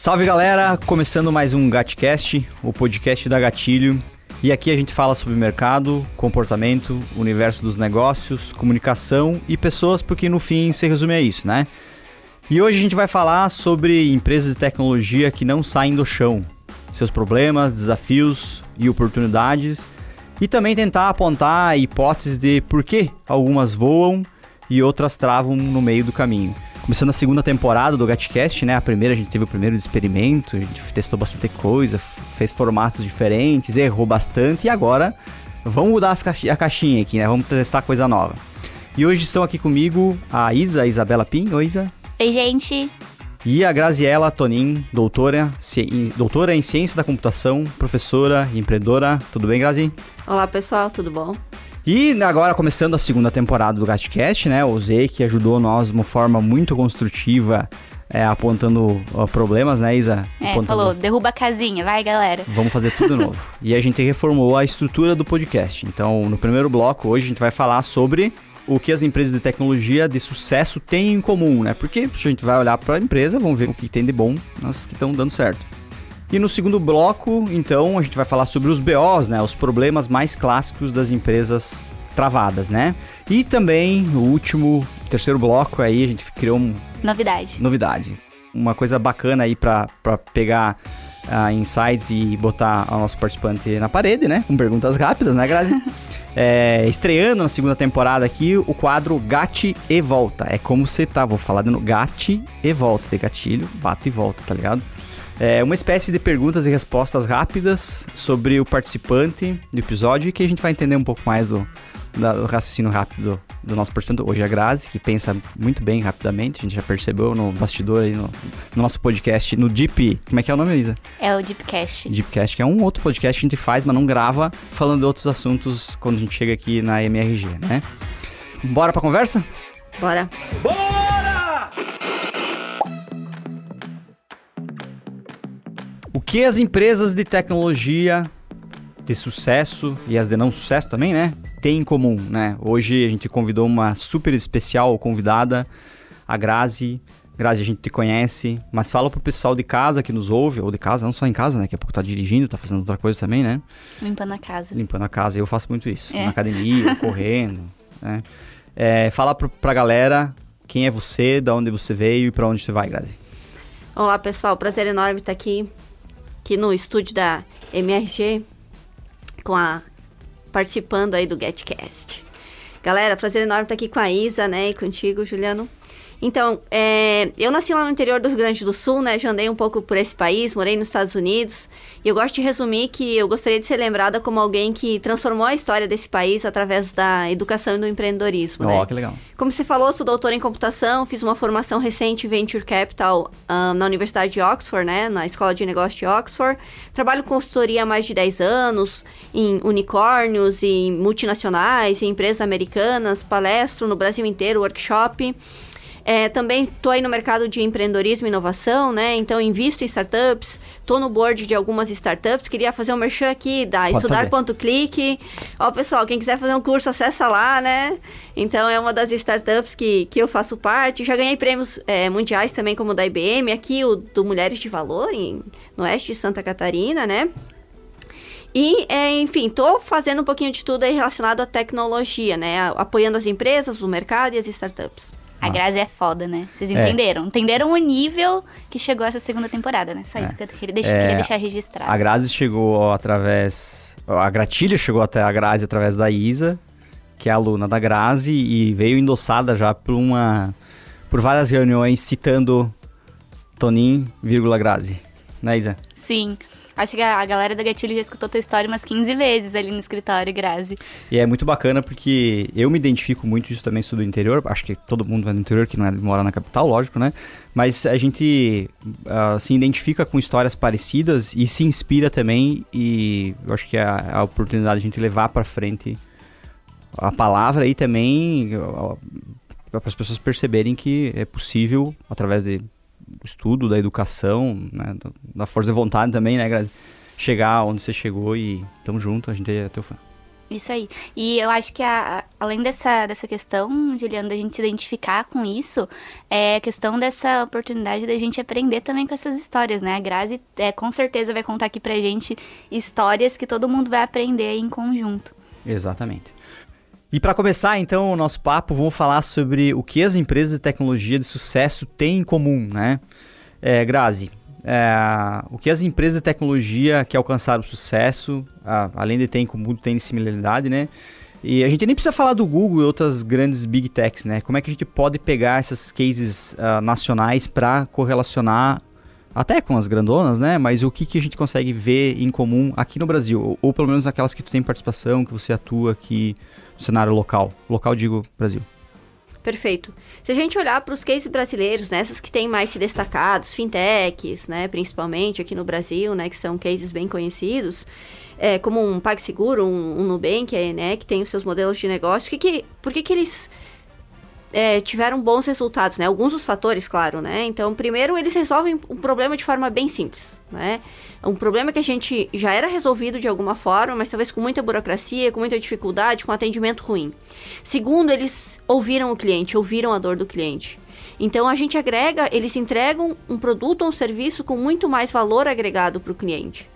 Salve galera, começando mais um Gatcast, o podcast da Gatilho. E aqui a gente fala sobre mercado, comportamento, universo dos negócios, comunicação e pessoas, porque no fim se resume a isso, né? E hoje a gente vai falar sobre empresas de tecnologia que não saem do chão, seus problemas, desafios e oportunidades, e também tentar apontar hipóteses de por que algumas voam e outras travam no meio do caminho. Começando a segunda temporada do Gatcast, né? A primeira a gente teve o primeiro experimento, a gente testou bastante coisa, fez formatos diferentes, errou bastante e agora vamos mudar a caixinha aqui, né? Vamos testar coisa nova. E hoje estão aqui comigo a Isa, Isabela Pim. Oi, Isa. Oi, gente. E a Graziela Tonin, doutora, doutora em Ciência da Computação, professora e empreendedora. Tudo bem, Grazi? Olá, pessoal, tudo bom? E agora, começando a segunda temporada do Gatcast, né? O Zé que ajudou nós de uma forma muito construtiva, é, apontando ó, problemas, né, Isa? É, apontando... falou, derruba a casinha, vai, galera. Vamos fazer tudo novo. e a gente reformou a estrutura do podcast. Então, no primeiro bloco, hoje, a gente vai falar sobre o que as empresas de tecnologia de sucesso têm em comum, né? Porque se a gente vai olhar para a empresa, vamos ver o que tem de bom nas que estão dando certo. E no segundo bloco, então, a gente vai falar sobre os BOs, né? Os problemas mais clássicos das empresas travadas, né? E também o último, terceiro bloco aí, a gente criou um... Novidade. Novidade. Uma coisa bacana aí para pegar uh, insights e botar o nosso participante na parede, né? Com perguntas rápidas, né, Grazi? é, estreando na segunda temporada aqui o quadro Gate e Volta. É como você tá, vou falar de novo, Gate e Volta, de gatilho, bate e volta, tá ligado? É uma espécie de perguntas e respostas rápidas sobre o participante do episódio que a gente vai entender um pouco mais do, do raciocínio rápido do nosso participante. Hoje é a Grazi, que pensa muito bem rapidamente, a gente já percebeu no bastidor aí no, no nosso podcast, no Deep. Como é que é o nome, Elisa? É o Deepcast. Deepcast, que é um outro podcast que a gente faz, mas não grava, falando de outros assuntos quando a gente chega aqui na MRG, né? Bora pra conversa? Bora! Bora! Que as empresas de tecnologia de sucesso e as de não sucesso também, né? Tem em comum, né? Hoje a gente convidou uma super especial convidada, a Grazi. Grazi, a gente te conhece, mas fala pro pessoal de casa que nos ouve, ou de casa, não só em casa, né? Daqui a pouco tá dirigindo, tá fazendo outra coisa também, né? Limpando a casa. Limpando a casa, eu faço muito isso. É. Na academia, correndo, né? É, fala pro, pra galera quem é você, da onde você veio e para onde você vai, Grazi. Olá, pessoal. Prazer enorme estar aqui, aqui no estúdio da MRG, com a participando aí do GetCast. Galera, prazer enorme estar aqui com a Isa, né, e contigo, Juliano. Então, é, eu nasci lá no interior do Rio Grande do Sul, né? Já andei um pouco por esse país, morei nos Estados Unidos. E eu gosto de resumir que eu gostaria de ser lembrada como alguém que transformou a história desse país através da educação e do empreendedorismo. Oh, né? que legal. Como você falou, sou doutora em computação, fiz uma formação recente em Venture Capital um, na Universidade de Oxford, né? Na Escola de Negócios de Oxford. Trabalho com consultoria há mais de 10 anos, em unicórnios, em multinacionais, em empresas americanas, palestro no Brasil inteiro, workshop. É, também estou aí no mercado de empreendedorismo e inovação, né? Então, invisto em startups, estou no board de algumas startups. Queria fazer um merchan aqui da estudar.clique. Ó, pessoal, quem quiser fazer um curso, acessa lá, né? Então, é uma das startups que, que eu faço parte. Já ganhei prêmios é, mundiais também, como o da IBM. Aqui, o do Mulheres de Valor, em, no oeste de Santa Catarina, né? E, é, enfim, estou fazendo um pouquinho de tudo aí relacionado à tecnologia, né? Apoiando as empresas, o mercado e as startups. A Grazi é foda, né? Vocês é. entenderam? É. Entenderam o nível que chegou essa segunda temporada, né? Só isso é. que eu queria deixar, é, queria deixar registrado. A Grazi chegou através. A Gratilha chegou até a Grazi através da Isa, que é aluna da Grazi, e veio endossada já por uma. por várias reuniões citando Tonin, vírgula Grazi. Né, Isa? Sim. Acho que a, galera da Gatilho já escutou tua história umas 15 vezes ali no escritório, Grazi. E é muito bacana porque eu me identifico muito isso também, sou do interior. Acho que todo mundo é do interior que não é, mora na capital, lógico, né? Mas a gente uh, se identifica com histórias parecidas e se inspira também. E eu acho que é a, a oportunidade de a gente levar para frente a palavra e também para as pessoas perceberem que é possível, através de estudo, da educação, né, da força de vontade também, né, Chegar onde você chegou e tamo junto, a gente é teu fã. Isso aí. E eu acho que a, além dessa, dessa questão, Juliana, da gente se identificar com isso, é a questão dessa oportunidade da gente aprender também com essas histórias, né? A Grazi é, com certeza vai contar aqui pra gente histórias que todo mundo vai aprender em conjunto. Exatamente. E para começar, então, o nosso papo, vamos falar sobre o que as empresas de tecnologia de sucesso têm em comum, né? É, Grazi, é, o que as empresas de tecnologia que alcançaram sucesso, além de ter em comum, tem similaridade, né? E a gente nem precisa falar do Google e outras grandes big techs, né? Como é que a gente pode pegar essas cases uh, nacionais para correlacionar até com as grandonas, né? Mas o que, que a gente consegue ver em comum aqui no Brasil? Ou, ou pelo menos aquelas que tu tem participação, que você atua aqui no cenário local. Local, digo, Brasil. Perfeito. Se a gente olhar para os cases brasileiros, né, que têm mais se destacados, fintechs, né, principalmente aqui no Brasil, né, que são cases bem conhecidos, é, como um PagSeguro, um, um Nubank, né, que tem os seus modelos de negócio, que que, por que, que eles é, tiveram bons resultados, né? Alguns dos fatores, claro, né? Então, primeiro, eles resolvem um problema de forma bem simples, né? um problema que a gente já era resolvido de alguma forma, mas talvez com muita burocracia, com muita dificuldade, com atendimento ruim. Segundo, eles ouviram o cliente, ouviram a dor do cliente. Então a gente agrega, eles entregam um produto ou um serviço com muito mais valor agregado para o cliente.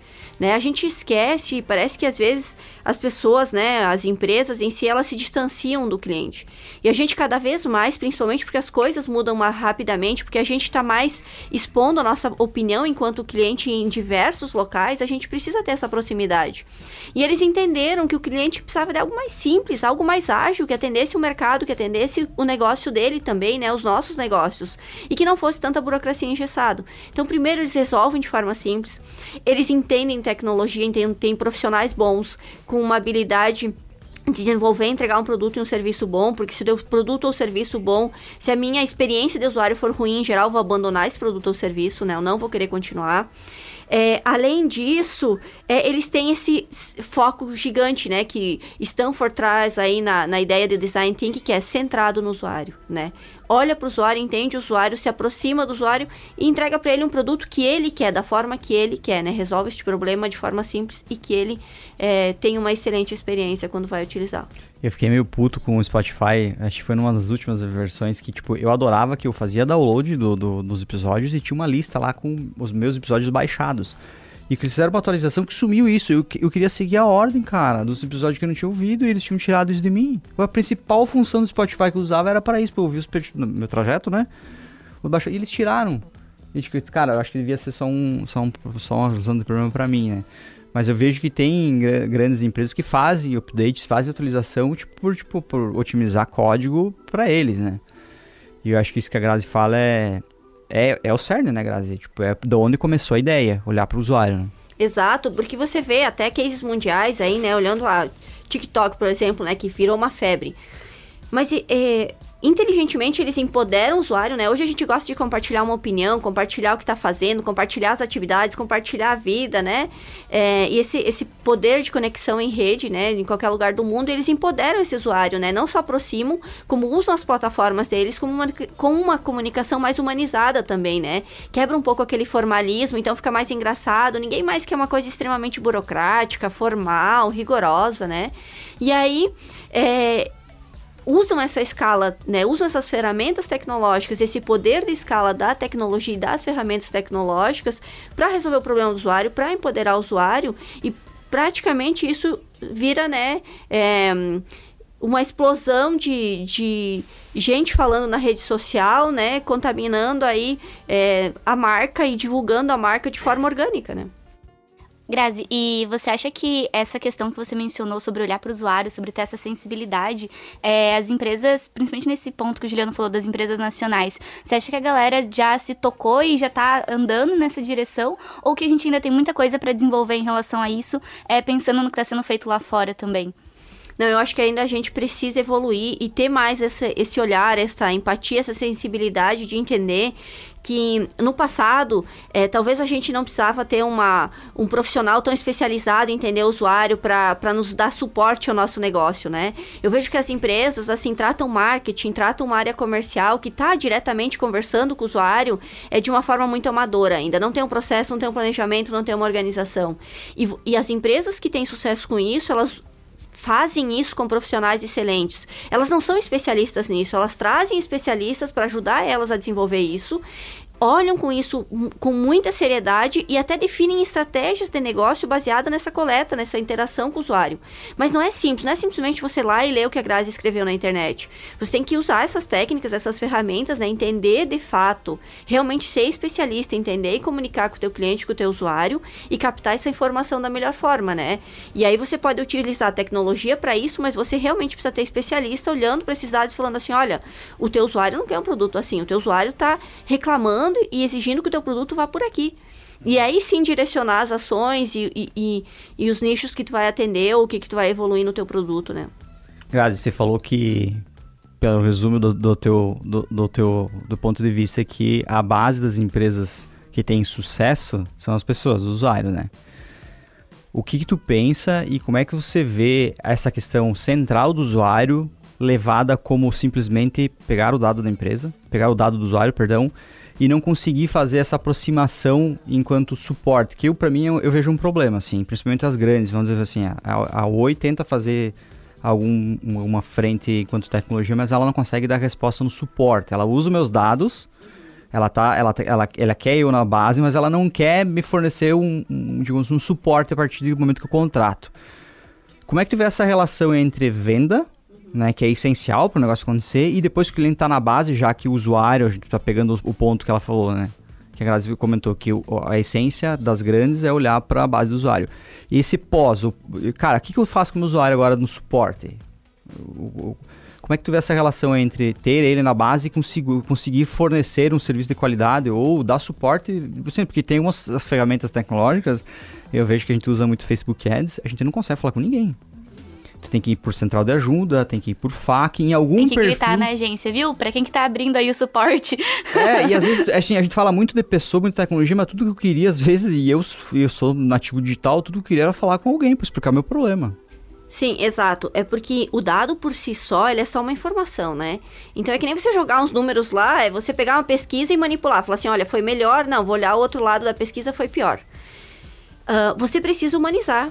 Né? A gente esquece, parece que às vezes as pessoas, né, as empresas em si, elas se distanciam do cliente. E a gente cada vez mais, principalmente porque as coisas mudam mais rapidamente, porque a gente está mais expondo a nossa opinião enquanto cliente em diversos locais, a gente precisa ter essa proximidade. E eles entenderam que o cliente precisava de algo mais simples, algo mais ágil, que atendesse o mercado, que atendesse o negócio dele também, né, os nossos negócios, e que não fosse tanta burocracia engessado. Então, primeiro eles resolvem de forma simples, eles entendem tecnologia, tem, tem profissionais bons, com uma habilidade desenvolver, entregar um produto e um serviço bom, porque se o produto ou serviço bom, se a minha experiência de usuário for ruim, em geral, eu vou abandonar esse produto ou serviço, né? Eu não vou querer continuar. É, além disso, é, eles têm esse foco gigante, né? Que Stanford traz aí na, na ideia de design thinking, que é centrado no usuário, né? Olha para o usuário, entende o usuário, se aproxima do usuário e entrega para ele um produto que ele quer, da forma que ele quer, né? Resolve este problema de forma simples e que ele é, tenha uma excelente experiência quando vai utilizar. Eu fiquei meio puto com o Spotify, acho que foi numa das últimas versões que, tipo, eu adorava que eu fazia download do, do, dos episódios e tinha uma lista lá com os meus episódios baixados. E que eles fizeram uma atualização que sumiu isso. Eu, eu queria seguir a ordem, cara, dos episódios que eu não tinha ouvido e eles tinham tirado isso de mim. A principal função do Spotify que eu usava era para isso, pra eu ouvir os meu trajeto, né? E eles tiraram. Cara, eu acho que devia ser só um, só um, só uma razão de problema para mim, né? Mas eu vejo que tem grandes empresas que fazem updates, fazem atualização, tipo, por, tipo, por otimizar código para eles, né? E eu acho que isso que a Grazi fala é, é, é o cerne, né, Grazi? Tipo, é de onde começou a ideia, olhar para o usuário. Né? Exato, porque você vê até cases mundiais aí, né, olhando a TikTok, por exemplo, né, que virou uma febre. Mas é, inteligentemente eles empoderam o usuário, né? Hoje a gente gosta de compartilhar uma opinião, compartilhar o que está fazendo, compartilhar as atividades, compartilhar a vida, né? É, e esse, esse poder de conexão em rede, né? Em qualquer lugar do mundo, eles empoderam esse usuário, né? Não só aproximam, como usam as plataformas deles como uma, com uma comunicação mais humanizada também, né? Quebra um pouco aquele formalismo, então fica mais engraçado. Ninguém mais quer uma coisa extremamente burocrática, formal, rigorosa, né? E aí, é, usam essa escala, né, usam essas ferramentas tecnológicas, esse poder de escala da tecnologia e das ferramentas tecnológicas para resolver o problema do usuário, para empoderar o usuário e praticamente isso vira, né, é, uma explosão de, de gente falando na rede social, né, contaminando aí é, a marca e divulgando a marca de forma orgânica, né. Grazi, e você acha que essa questão que você mencionou sobre olhar para o usuário, sobre ter essa sensibilidade, é, as empresas, principalmente nesse ponto que o Juliano falou das empresas nacionais, você acha que a galera já se tocou e já está andando nessa direção? Ou que a gente ainda tem muita coisa para desenvolver em relação a isso, é, pensando no que está sendo feito lá fora também? Não, eu acho que ainda a gente precisa evoluir e ter mais esse, esse olhar, essa empatia, essa sensibilidade de entender que no passado, é, talvez a gente não precisava ter uma, um profissional tão especializado em entender o usuário para nos dar suporte ao nosso negócio, né? Eu vejo que as empresas, assim, tratam marketing, tratam uma área comercial que está diretamente conversando com o usuário é de uma forma muito amadora ainda. Não tem um processo, não tem um planejamento, não tem uma organização. E, e as empresas que têm sucesso com isso, elas fazem isso com profissionais excelentes. Elas não são especialistas nisso, elas trazem especialistas para ajudar elas a desenvolver isso olham com isso com muita seriedade e até definem estratégias de negócio baseada nessa coleta, nessa interação com o usuário. Mas não é simples, não é simplesmente você lá e ler o que a Grazi escreveu na internet. Você tem que usar essas técnicas, essas ferramentas, né, entender de fato, realmente ser especialista, entender e comunicar com o teu cliente, com o teu usuário e captar essa informação da melhor forma, né? E aí você pode utilizar a tecnologia para isso, mas você realmente precisa ter especialista olhando para esses dados falando assim, olha, o teu usuário não quer um produto assim, o teu usuário está reclamando demandando e exigindo que o teu produto vá por aqui. E aí sim direcionar as ações e, e, e, e os nichos que tu vai atender ou o que, que tu vai evoluir no teu produto, né? Grazi, você falou que, pelo resumo do, do teu, do, do, teu do ponto de vista, que a base das empresas que têm sucesso são as pessoas, os usuários, né? O que, que tu pensa e como é que você vê essa questão central do usuário levada como simplesmente pegar o dado da empresa, pegar o dado do usuário, perdão, e não conseguir fazer essa aproximação enquanto suporte, que para mim eu, eu, vejo um problema, assim, principalmente as grandes, vamos dizer assim, a, a Oi tenta fazer algum, uma frente enquanto tecnologia, mas ela não consegue dar resposta no suporte, ela usa meus dados, ela, tá, ela, ela, ela quer eu na base, mas ela não quer me fornecer um, um, digamos, um suporte a partir do momento que eu contrato. Como é que tu vê essa relação entre venda né, que é essencial para o negócio acontecer, e depois que o cliente está na base, já que o usuário, a gente está pegando o ponto que ela falou, né, que a Grazi comentou que a essência das grandes é olhar para a base do usuário. E esse pós, o, cara, o que, que eu faço com o usuário agora no suporte? O, o, como é que tu vê essa relação entre ter ele na base e conseguir, conseguir fornecer um serviço de qualidade ou dar suporte? Porque tem umas ferramentas tecnológicas, eu vejo que a gente usa muito Facebook Ads, a gente não consegue falar com ninguém. Tu tem que ir por central de ajuda, tem que ir por FAQ, em algum perfil... Tem que perfil... gritar na agência, viu? Pra quem que tá abrindo aí o suporte. É, e às vezes assim, a gente fala muito de pessoa, muito de tecnologia, mas tudo que eu queria, às vezes, e eu, eu sou nativo digital, tudo que eu queria era falar com alguém pra explicar meu problema. Sim, exato. É porque o dado por si só, ele é só uma informação, né? Então é que nem você jogar uns números lá, é você pegar uma pesquisa e manipular. Falar assim, olha, foi melhor, não, vou olhar o outro lado da pesquisa, foi pior. Uh, você precisa humanizar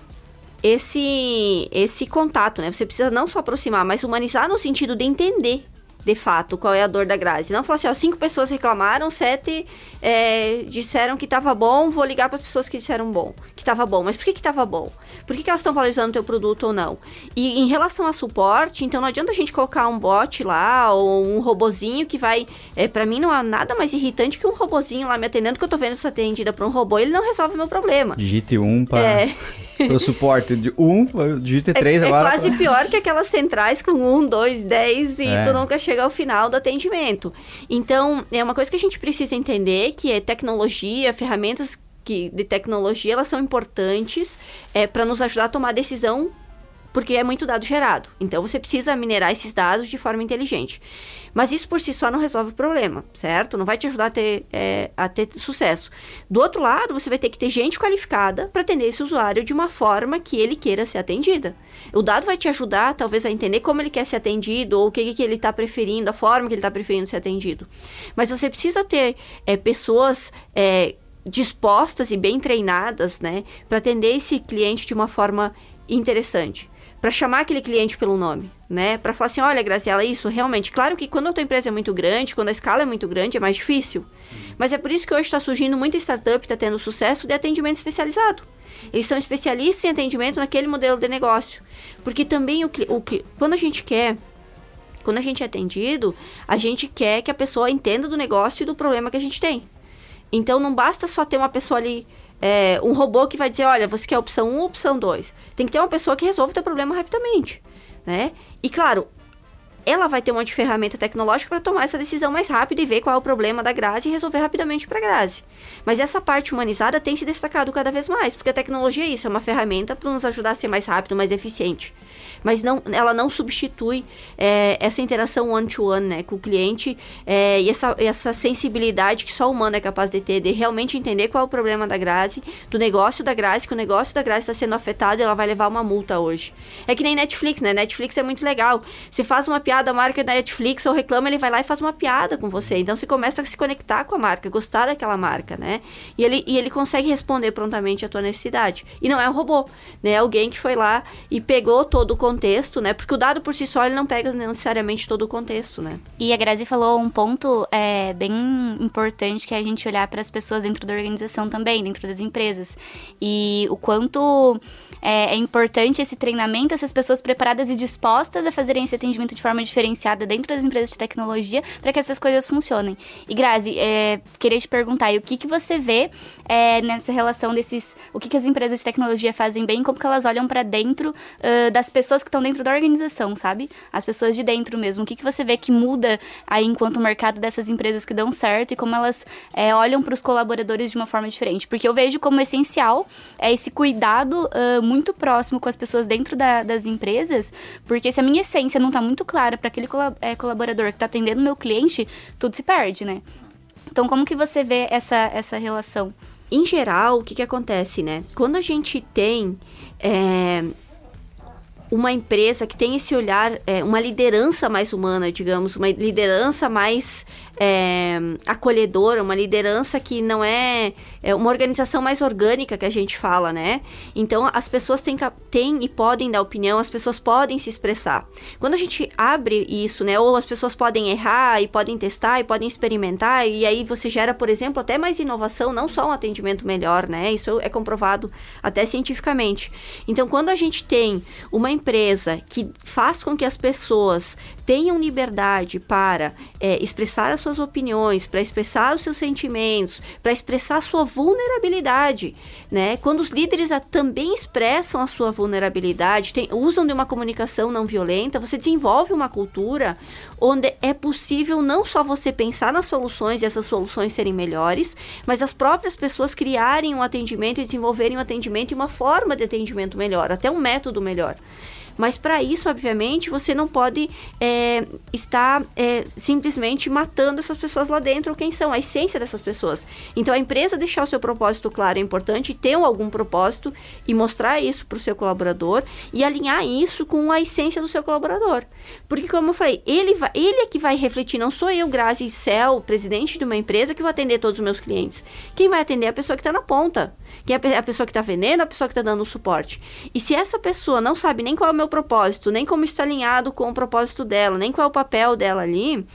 esse esse contato, né? Você precisa não só aproximar, mas humanizar no sentido de entender de fato, qual é a dor da Grazi. Não falar assim, ó, cinco pessoas reclamaram, sete é, disseram que estava bom, vou ligar para as pessoas que disseram bom, que estava bom. Mas por que que estava bom? Por que, que elas estão valorizando o teu produto ou não? E em relação a suporte, então não adianta a gente colocar um bot lá ou um robozinho que vai, é, para mim não há nada mais irritante que um robozinho lá me atendendo que eu tô vendo se atendida por um robô, ele não resolve o meu problema. Digite um para é. o suporte de um, digite três é, agora. É quase pior que aquelas centrais com um, dois, dez e é. tu nunca chega chega ao final do atendimento. Então, é uma coisa que a gente precisa entender que é tecnologia, ferramentas que, de tecnologia, elas são importantes é, para nos ajudar a tomar decisão porque é muito dado gerado. Então você precisa minerar esses dados de forma inteligente. Mas isso por si só não resolve o problema, certo? Não vai te ajudar a ter, é, a ter sucesso. Do outro lado, você vai ter que ter gente qualificada para atender esse usuário de uma forma que ele queira ser atendida. O dado vai te ajudar, talvez, a entender como ele quer ser atendido ou o que, que ele está preferindo, a forma que ele está preferindo ser atendido. Mas você precisa ter é, pessoas. É, dispostas e bem treinadas, né, para atender esse cliente de uma forma interessante para chamar aquele cliente pelo nome, né? Para falar assim, olha, Graciela, isso realmente, claro que quando a tua empresa é muito grande, quando a escala é muito grande, é mais difícil. Mas é por isso que hoje está surgindo muita startup, está tendo sucesso de atendimento especializado. Eles são especialistas em atendimento naquele modelo de negócio. Porque também o que quando a gente quer quando a gente é atendido, a gente quer que a pessoa entenda do negócio e do problema que a gente tem. Então não basta só ter uma pessoa ali é, um robô que vai dizer, olha, você quer opção 1 ou opção 2. Tem que ter uma pessoa que resolve o teu problema rapidamente, né? E claro, ela vai ter uma ferramenta tecnológica para tomar essa decisão mais rápida e ver qual é o problema da Grazi e resolver rapidamente para a Grazi. Mas essa parte humanizada tem se destacado cada vez mais, porque a tecnologia é isso, é uma ferramenta para nos ajudar a ser mais rápido, mais eficiente mas não, ela não substitui é, essa interação one-to-one né, com o cliente é, e essa, essa sensibilidade que só o humano é capaz de ter, de realmente entender qual é o problema da Grazi, do negócio da Grazi, que o negócio da Grazi está sendo afetado e ela vai levar uma multa hoje. É que nem Netflix, né? Netflix é muito legal. Você faz uma piada piada a marca da Netflix ou reclama, ele vai lá e faz uma piada com você. Então você começa a se conectar com a marca, gostar daquela marca, né? E ele, e ele consegue responder prontamente a tua necessidade. E não é um robô, né? É alguém que foi lá e pegou todo o contexto, né? Porque o dado por si só ele não pega necessariamente todo o contexto, né? E a Grazi falou um ponto é, bem importante que é a gente olhar para as pessoas dentro da organização também, dentro das empresas. E o quanto é, é, importante esse treinamento, essas pessoas preparadas e dispostas a fazerem esse atendimento de forma diferenciada dentro das empresas de tecnologia para que essas coisas funcionem. E Grazi, é, queria te perguntar, o que, que você vê é, nessa relação desses, o que, que as empresas de tecnologia fazem bem, como que elas olham para dentro uh, das pessoas que estão dentro da organização, sabe? As pessoas de dentro mesmo. O que, que você vê que muda aí enquanto o mercado dessas empresas que dão certo e como elas é, olham para os colaboradores de uma forma diferente? Porque eu vejo como essencial é esse cuidado uh, muito próximo com as pessoas dentro da, das empresas, porque se a minha essência não está muito clara para aquele é, colaborador que está atendendo meu cliente, tudo se perde, né? Então, como que você vê essa, essa relação? Em geral, o que, que acontece, né? Quando a gente tem é, uma empresa que tem esse olhar, é, uma liderança mais humana, digamos, uma liderança mais é, acolhedora, uma liderança que não é, é, uma organização mais orgânica que a gente fala, né? Então as pessoas têm, têm e podem dar opinião, as pessoas podem se expressar. Quando a gente abre isso, né? Ou as pessoas podem errar e podem testar e podem experimentar, e aí você gera, por exemplo, até mais inovação, não só um atendimento melhor, né? Isso é comprovado até cientificamente. Então, quando a gente tem uma empresa que faz com que as pessoas tenham liberdade para é, expressar as suas opiniões, para expressar os seus sentimentos, para expressar sua vulnerabilidade, né? Quando os líderes a, também expressam a sua vulnerabilidade, tem, usam de uma comunicação não violenta, você desenvolve uma cultura onde é possível não só você pensar nas soluções e essas soluções serem melhores, mas as próprias pessoas criarem um atendimento e desenvolverem um atendimento e uma forma de atendimento melhor, até um método melhor. Mas para isso, obviamente, você não pode é, estar é, simplesmente matando essas pessoas lá dentro, quem são, a essência dessas pessoas. Então, a empresa deixar o seu propósito claro é importante, ter algum propósito e mostrar isso para o seu colaborador e alinhar isso com a essência do seu colaborador. Porque, como eu falei, ele, vai, ele é que vai refletir, não sou eu, Grazi Cel, presidente de uma empresa, que vou atender todos os meus clientes. Quem vai atender é a pessoa que está na ponta. Quem é a pessoa que está vendendo, a pessoa que está dando o suporte. E se essa pessoa não sabe nem qual é o meu propósito, nem como está alinhado com o propósito dela, nem qual é o papel dela ali,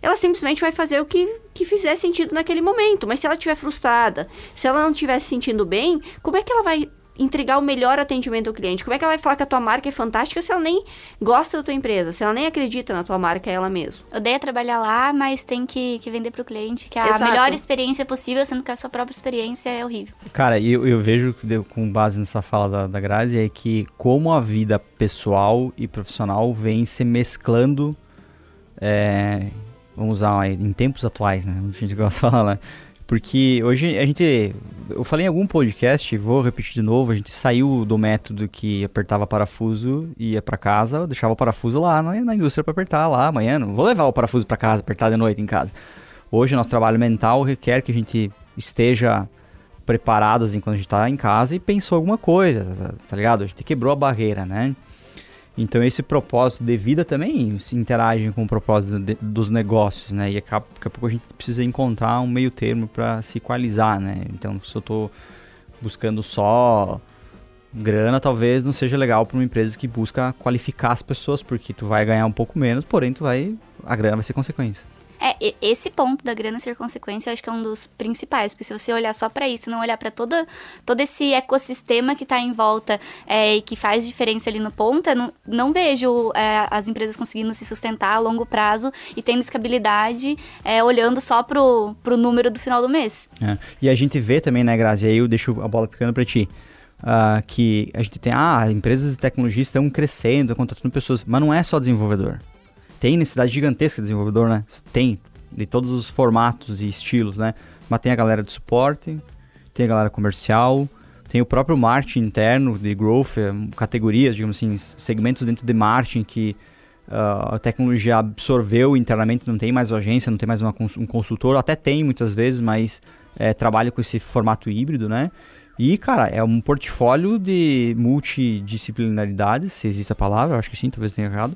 ela simplesmente vai fazer o que, que fizer sentido naquele momento. Mas se ela estiver frustrada, se ela não estiver se sentindo bem, como é que ela vai entregar o melhor atendimento ao cliente? Como é que ela vai falar que a tua marca é fantástica se ela nem gosta da tua empresa, se ela nem acredita na tua marca ela mesma? Odeia trabalhar lá, mas tem que, que vender para o cliente, que é a melhor experiência possível, sendo que a sua própria experiência é horrível. Cara, eu, eu vejo, com base nessa fala da, da Grazi, é que como a vida pessoal e profissional vem se mesclando, é, vamos usar em tempos atuais, né? A gente gosta de falar, né? Porque hoje a gente. Eu falei em algum podcast, vou repetir de novo, a gente saiu do método que apertava parafuso, ia para casa, deixava o parafuso lá na, na indústria para apertar lá amanhã. Não vou levar o parafuso para casa, apertar de noite em casa. Hoje nosso trabalho mental requer que a gente esteja preparado assim, quando a gente tá em casa e pensou alguma coisa, tá ligado? A gente quebrou a barreira, né? Então esse propósito de vida também se interage com o propósito de, dos negócios, né? E acaba, daqui a pouco a gente precisa encontrar um meio termo para se equalizar, né? Então se eu estou buscando só grana, talvez não seja legal para uma empresa que busca qualificar as pessoas, porque tu vai ganhar um pouco menos, porém tu vai a grana vai ser consequência. É, esse ponto da grana ser consequência, eu acho que é um dos principais, porque se você olhar só para isso, não olhar para todo, todo esse ecossistema que está em volta é, e que faz diferença ali no ponto, não, não vejo é, as empresas conseguindo se sustentar a longo prazo e tendo escabilidade, é, olhando só pro, pro número do final do mês. É, e a gente vê também, né, Grazi, aí eu deixo a bola ficando para ti. Uh, que a gente tem, ah, empresas de tecnologia estão crescendo, contratando pessoas, mas não é só desenvolvedor tem necessidade gigantesca de desenvolvedor, né? Tem, de todos os formatos e estilos, né? Mas tem a galera de suporte, tem a galera comercial, tem o próprio marketing interno de growth, é, categorias, digamos assim, segmentos dentro de marketing que uh, a tecnologia absorveu internamente, não tem mais agência, não tem mais uma, um consultor, até tem muitas vezes, mas é, trabalha com esse formato híbrido, né? E, cara, é um portfólio de multidisciplinaridades, se existe a palavra, acho que sim, talvez tenha errado,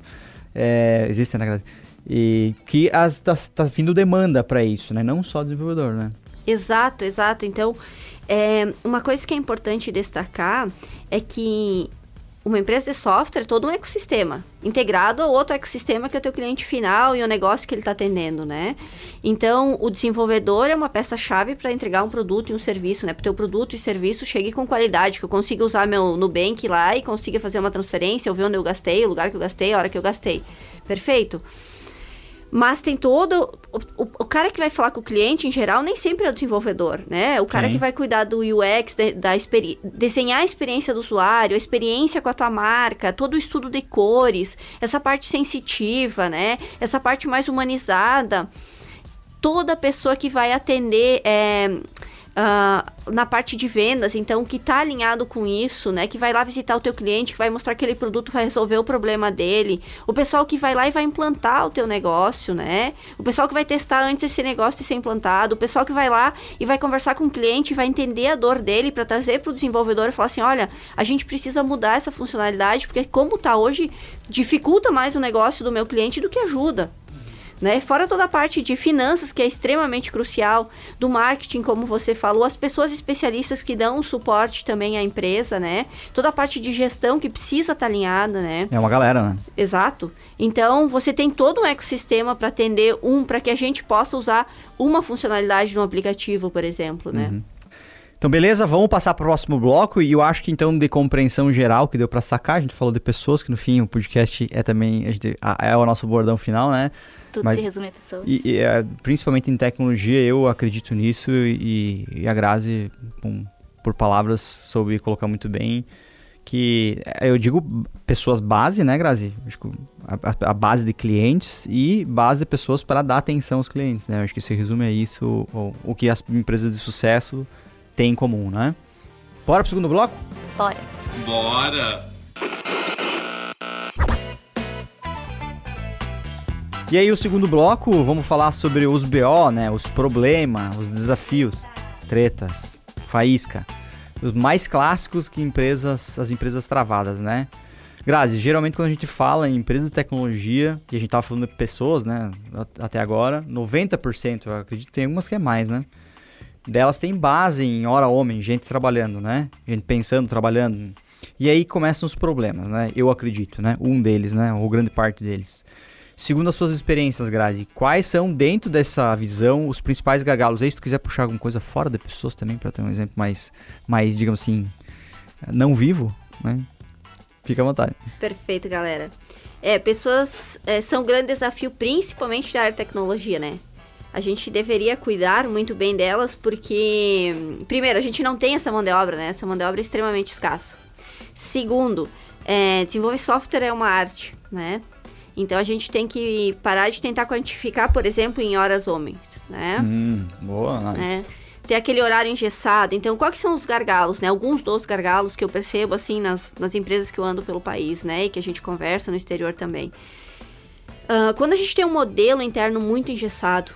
É, existem, né, Grazi? E que está tá vindo demanda para isso, né? Não só desenvolvedor, né? Exato, exato. Então, é, uma coisa que é importante destacar é que uma empresa de software é todo um ecossistema, integrado ao outro ecossistema que é o teu cliente final e o negócio que ele está atendendo, né? Então, o desenvolvedor é uma peça-chave para entregar um produto e um serviço, né? Para o teu produto e serviço chegue com qualidade, que eu consiga usar meu Nubank lá e consiga fazer uma transferência, eu ver onde eu gastei, o lugar que eu gastei, a hora que eu gastei. Perfeito? Mas tem todo. O, o, o, cara que vai falar com o cliente, em geral, nem sempre é o desenvolvedor, né? O cara Sim. que vai cuidar do UX, de, da desenhar a experiência do usuário, a experiência com a tua marca, todo o estudo de cores, essa parte sensitiva, né? Essa parte mais humanizada. Toda pessoa que vai atender. É, uh, na parte de vendas, então que está alinhado com isso, né? Que vai lá visitar o teu cliente, que vai mostrar que aquele produto vai resolver o problema dele. O pessoal que vai lá e vai implantar o teu negócio, né? O pessoal que vai testar antes esse negócio de ser implantado. O pessoal que vai lá e vai conversar com o cliente, vai entender a dor dele para trazer para o desenvolvedor e falar assim, olha, a gente precisa mudar essa funcionalidade porque como está hoje dificulta mais o negócio do meu cliente do que ajuda. Né? Fora toda a parte de finanças, que é extremamente crucial, do marketing, como você falou, as pessoas especialistas que dão suporte também à empresa, né? Toda a parte de gestão que precisa estar tá alinhada, né? É uma galera, né? Exato. Então, você tem todo um ecossistema para atender um, para que a gente possa usar uma funcionalidade de um aplicativo, por exemplo, né? Uhum. Então, beleza, vamos passar para o próximo bloco. E eu acho que então, de compreensão geral que deu para sacar, a gente falou de pessoas, que no fim o podcast é também gente, é o nosso bordão final, né? Tudo Mas, se resume a pessoas. E, e, é, principalmente em tecnologia, eu acredito nisso e, e a Grazi, com, por palavras, soube colocar muito bem que é, eu digo pessoas base, né, Grazi? A, a, base de clientes e base de pessoas para dar atenção aos clientes, né? Eu acho que se resume a isso, o, o que as empresas de sucesso têm em comum, né? Bora pro segundo bloco? Bora. Bora! E aí, o segundo bloco, vamos falar sobre os BO, né? Os problemas, os desafios, tretas, faísca. Os mais clássicos que empresas, as empresas travadas, né? Grazi, geralmente quando a gente fala em empresa de tecnologia, e a gente tava falando de pessoas, né? Até agora, 90%, eu acredito que tem algumas que é mais, né? Delas tem base em hora homem, gente trabalhando, né? Gente pensando, trabalhando. E aí começam os problemas, né? Eu acredito, né? Um deles, né? Ou grande parte deles. Segundo as suas experiências, Grazi, quais são, dentro dessa visão, os principais gargalos? Aí, se tu quiser puxar alguma coisa fora de pessoas também, para ter um exemplo mais, mais, digamos assim, não vivo, né? Fica à vontade. Perfeito, galera. É, pessoas é, são um grande desafio, principalmente da área de tecnologia, né? A gente deveria cuidar muito bem delas, porque, primeiro, a gente não tem essa mão de obra, né? Essa mão de obra é extremamente escassa. Segundo, é, desenvolver software é uma arte, né? Então a gente tem que parar de tentar quantificar, por exemplo, em horas homens, né? Hum, boa. Né? Ter aquele horário engessado. Então, quais são os gargalos, né? Alguns dos gargalos que eu percebo, assim, nas, nas empresas que eu ando pelo país, né? E que a gente conversa no exterior também. Uh, quando a gente tem um modelo interno muito engessado,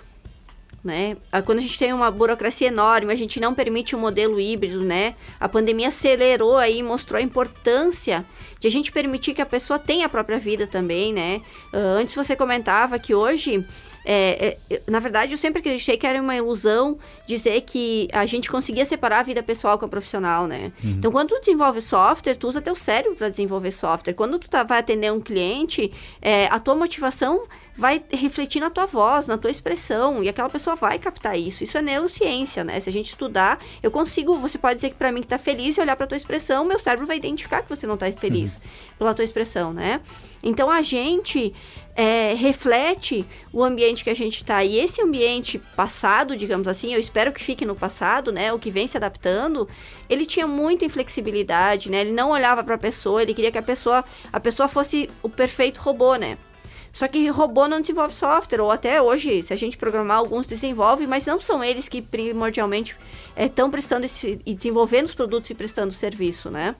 né? Ah, quando a gente tem uma burocracia enorme, a gente não permite um modelo híbrido, né? A pandemia acelerou aí, mostrou a importância de a gente permitir que a pessoa tenha a própria vida também, né? Uh, antes você comentava que hoje, é, é, na verdade, eu sempre acreditei que era uma ilusão dizer que a gente conseguia separar a vida pessoal com a profissional, né? Uhum. Então, quando tu desenvolve software, tu usa teu cérebro para desenvolver software. Quando tu tá, vai atender um cliente, é, a tua motivação vai refletir na tua voz, na tua expressão, e aquela pessoa vai captar isso. Isso é neurociência, né? Se a gente estudar, eu consigo, você pode dizer que para mim que tá feliz e olhar para tua expressão, meu cérebro vai identificar que você não tá feliz pela tua expressão, né? Então a gente é, reflete o ambiente que a gente está. E esse ambiente passado, digamos assim, eu espero que fique no passado, né? O que vem se adaptando, ele tinha muita inflexibilidade, né? Ele não olhava para a pessoa, ele queria que a pessoa, a pessoa fosse o perfeito robô, né? Só que robô não desenvolve software, ou até hoje, se a gente programar, alguns desenvolvem, mas não são eles que primordialmente estão é, prestando esse, e desenvolvendo os produtos e prestando serviço, né?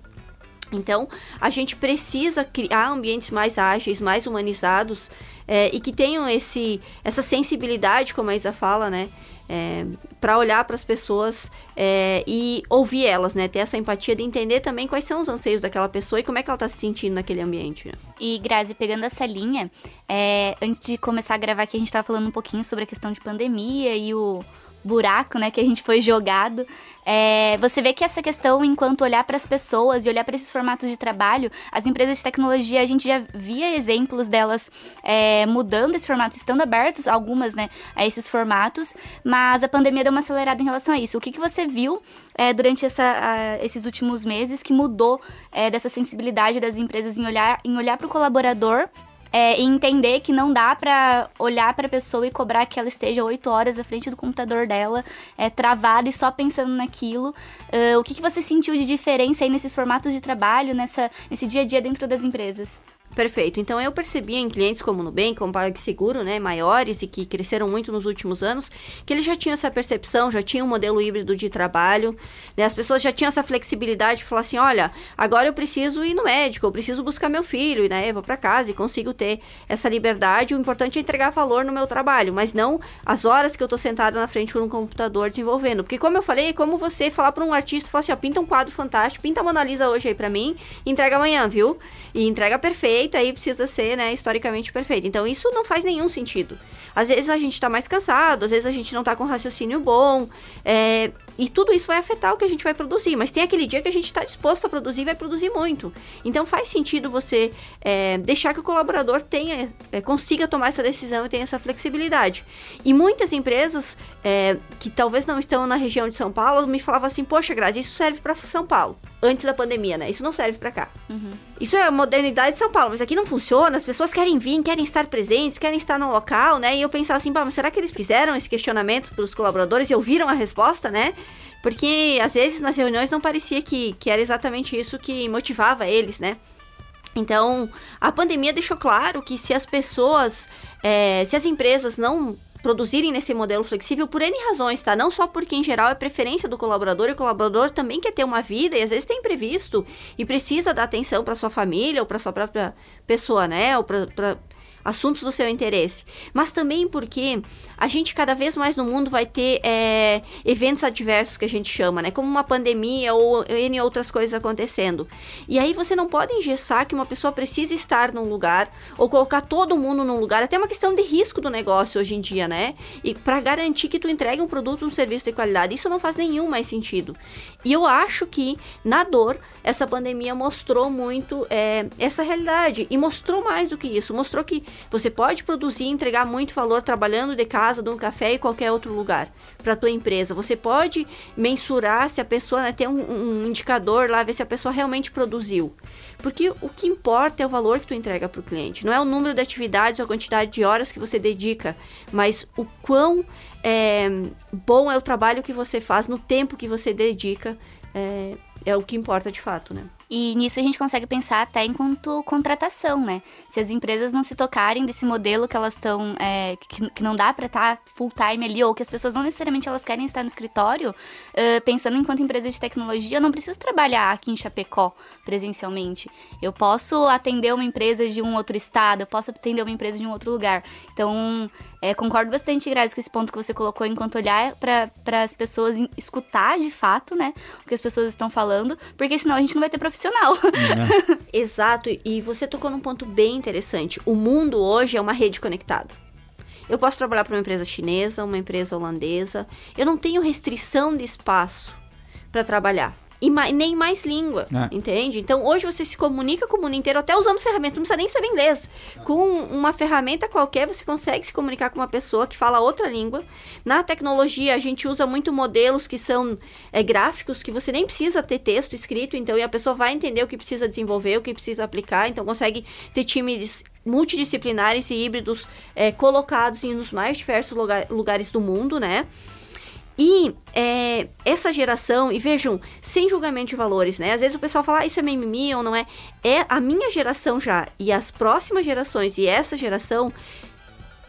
Então, a gente precisa criar ambientes mais ágeis, mais humanizados é, e que tenham esse, essa sensibilidade, como a Isa fala, né? É, para olhar para as pessoas é, e ouvir elas, né? Ter essa empatia de entender também quais são os anseios daquela pessoa e como é que ela está se sentindo naquele ambiente. Né? E Grazi, pegando essa linha, é, antes de começar a gravar aqui, a gente estava falando um pouquinho sobre a questão de pandemia e o buraco, né, que a gente foi jogado. É, você vê que essa questão, enquanto olhar para as pessoas e olhar para esses formatos de trabalho, as empresas de tecnologia, a gente já via exemplos delas é, mudando esse formato, estando abertos, algumas, né, a esses formatos, mas a pandemia deu uma acelerada em relação a isso. O que, que você viu é, durante essa, a, esses últimos meses que mudou é, dessa sensibilidade das empresas em olhar em olhar para o colaborador é, e entender que não dá para olhar para a pessoa e cobrar que ela esteja oito horas à frente do computador dela, é, travada e só pensando naquilo. Uh, o que, que você sentiu de diferença aí nesses formatos de trabalho, nessa, nesse dia a dia dentro das empresas? Perfeito. Então eu percebi em clientes como Nubank, como PagSeguro, né, maiores e que cresceram muito nos últimos anos, que eles já tinham essa percepção, já tinham um modelo híbrido de trabalho, né, as pessoas já tinham essa flexibilidade de falar assim, olha, agora eu preciso ir no médico, eu preciso buscar meu filho, né, eu vou para casa e consigo ter essa liberdade. O importante é entregar valor no meu trabalho, mas não as horas que eu tô sentada na frente de um computador desenvolvendo. Porque como eu falei, é como você falar para um artista, falar assim, ó, pinta um quadro fantástico, pinta a Mona Lisa hoje aí para mim, entrega amanhã, viu? E entrega perfeito perfeita aí precisa ser, né, historicamente perfeita. Então isso não faz nenhum sentido. Às vezes a gente está mais cansado, às vezes a gente não está com raciocínio bom, é, e tudo isso vai afetar o que a gente vai produzir. Mas tem aquele dia que a gente está disposto a produzir e vai produzir muito. Então faz sentido você é, deixar que o colaborador tenha, é, consiga tomar essa decisão e tenha essa flexibilidade. E muitas empresas é, que talvez não estão na região de São Paulo me falavam assim: Poxa, Grazi, isso serve para São Paulo antes da pandemia, né? Isso não serve para cá. Uhum. Isso é a modernidade de São Paulo, mas aqui não funciona. As pessoas querem vir, querem estar presentes, querem estar no local, né? E eu pensava assim, mas será que eles fizeram esse questionamento para os colaboradores e ouviram a resposta, né? Porque às vezes nas reuniões não parecia que, que era exatamente isso que motivava eles, né? Então, a pandemia deixou claro que se as pessoas, é, se as empresas não produzirem nesse modelo flexível por N razões, tá? Não só porque, em geral, é preferência do colaborador e o colaborador também quer ter uma vida e às vezes tem imprevisto e precisa dar atenção para sua família ou para sua própria pessoa, né? Ou para assuntos do seu interesse, mas também porque a gente cada vez mais no mundo vai ter é, eventos adversos que a gente chama, né? Como uma pandemia ou N outras coisas acontecendo. E aí você não pode engessar que uma pessoa precisa estar num lugar ou colocar todo mundo num lugar. Até uma questão de risco do negócio hoje em dia, né? E para garantir que tu entregue um produto, um serviço de qualidade. Isso não faz nenhum mais sentido. E eu acho que na dor essa pandemia mostrou muito é, essa realidade e mostrou mais do que isso. Mostrou que você pode produzir e entregar muito valor trabalhando de casa, de um café e qualquer outro lugar para a tua empresa. Você pode mensurar se a pessoa né, tem um, um, indicador lá, ver se a pessoa realmente produziu. Porque o que importa é o valor que tu entrega para o cliente. Não é o número de atividades ou a quantidade de horas que você dedica, mas o quão é, bom é o trabalho que você faz no tempo que você dedica. É, é o que importa de fato, né? E nisso a gente consegue pensar até enquanto contratação, né? Se as empresas não se tocarem desse modelo que elas estão, é, que, que, não dá para estar tá full time ali, ou que as pessoas não necessariamente elas querem estar no escritório, uh, pensando enquanto empresa de tecnologia, eu não preciso trabalhar aqui em Chapecó presencialmente. Eu posso atender uma empresa de um outro estado, eu posso atender uma empresa de um outro lugar. Então, é, concordo bastante, Grazi, com esse ponto que você colocou enquanto olhar para as pessoas escutar de fato, né, o que as pessoas estão falando, porque senão a gente não vai ter profissional. É. Exato, e você tocou num ponto bem interessante. O mundo hoje é uma rede conectada. Eu posso trabalhar para uma empresa chinesa, uma empresa holandesa. Eu não tenho restrição de espaço para trabalhar e ma nem mais língua, é. entende? Então hoje você se comunica com o mundo inteiro, até usando ferramentas, não precisa nem saber inglês. Com uma ferramenta qualquer, você consegue se comunicar com uma pessoa que fala outra língua. Na tecnologia, a gente usa muito modelos que são é, gráficos, que você nem precisa ter texto escrito, então, e a pessoa vai entender o que precisa desenvolver, o que precisa aplicar, então consegue ter times multidisciplinares e híbridos é, colocados em nos mais diversos lugar, lugares do mundo, né? E é, essa geração, e vejam, sem julgamento de valores, né? Às vezes o pessoal fala, ah, isso é mimimi ou não é. É a minha geração já, e as próximas gerações, e essa geração,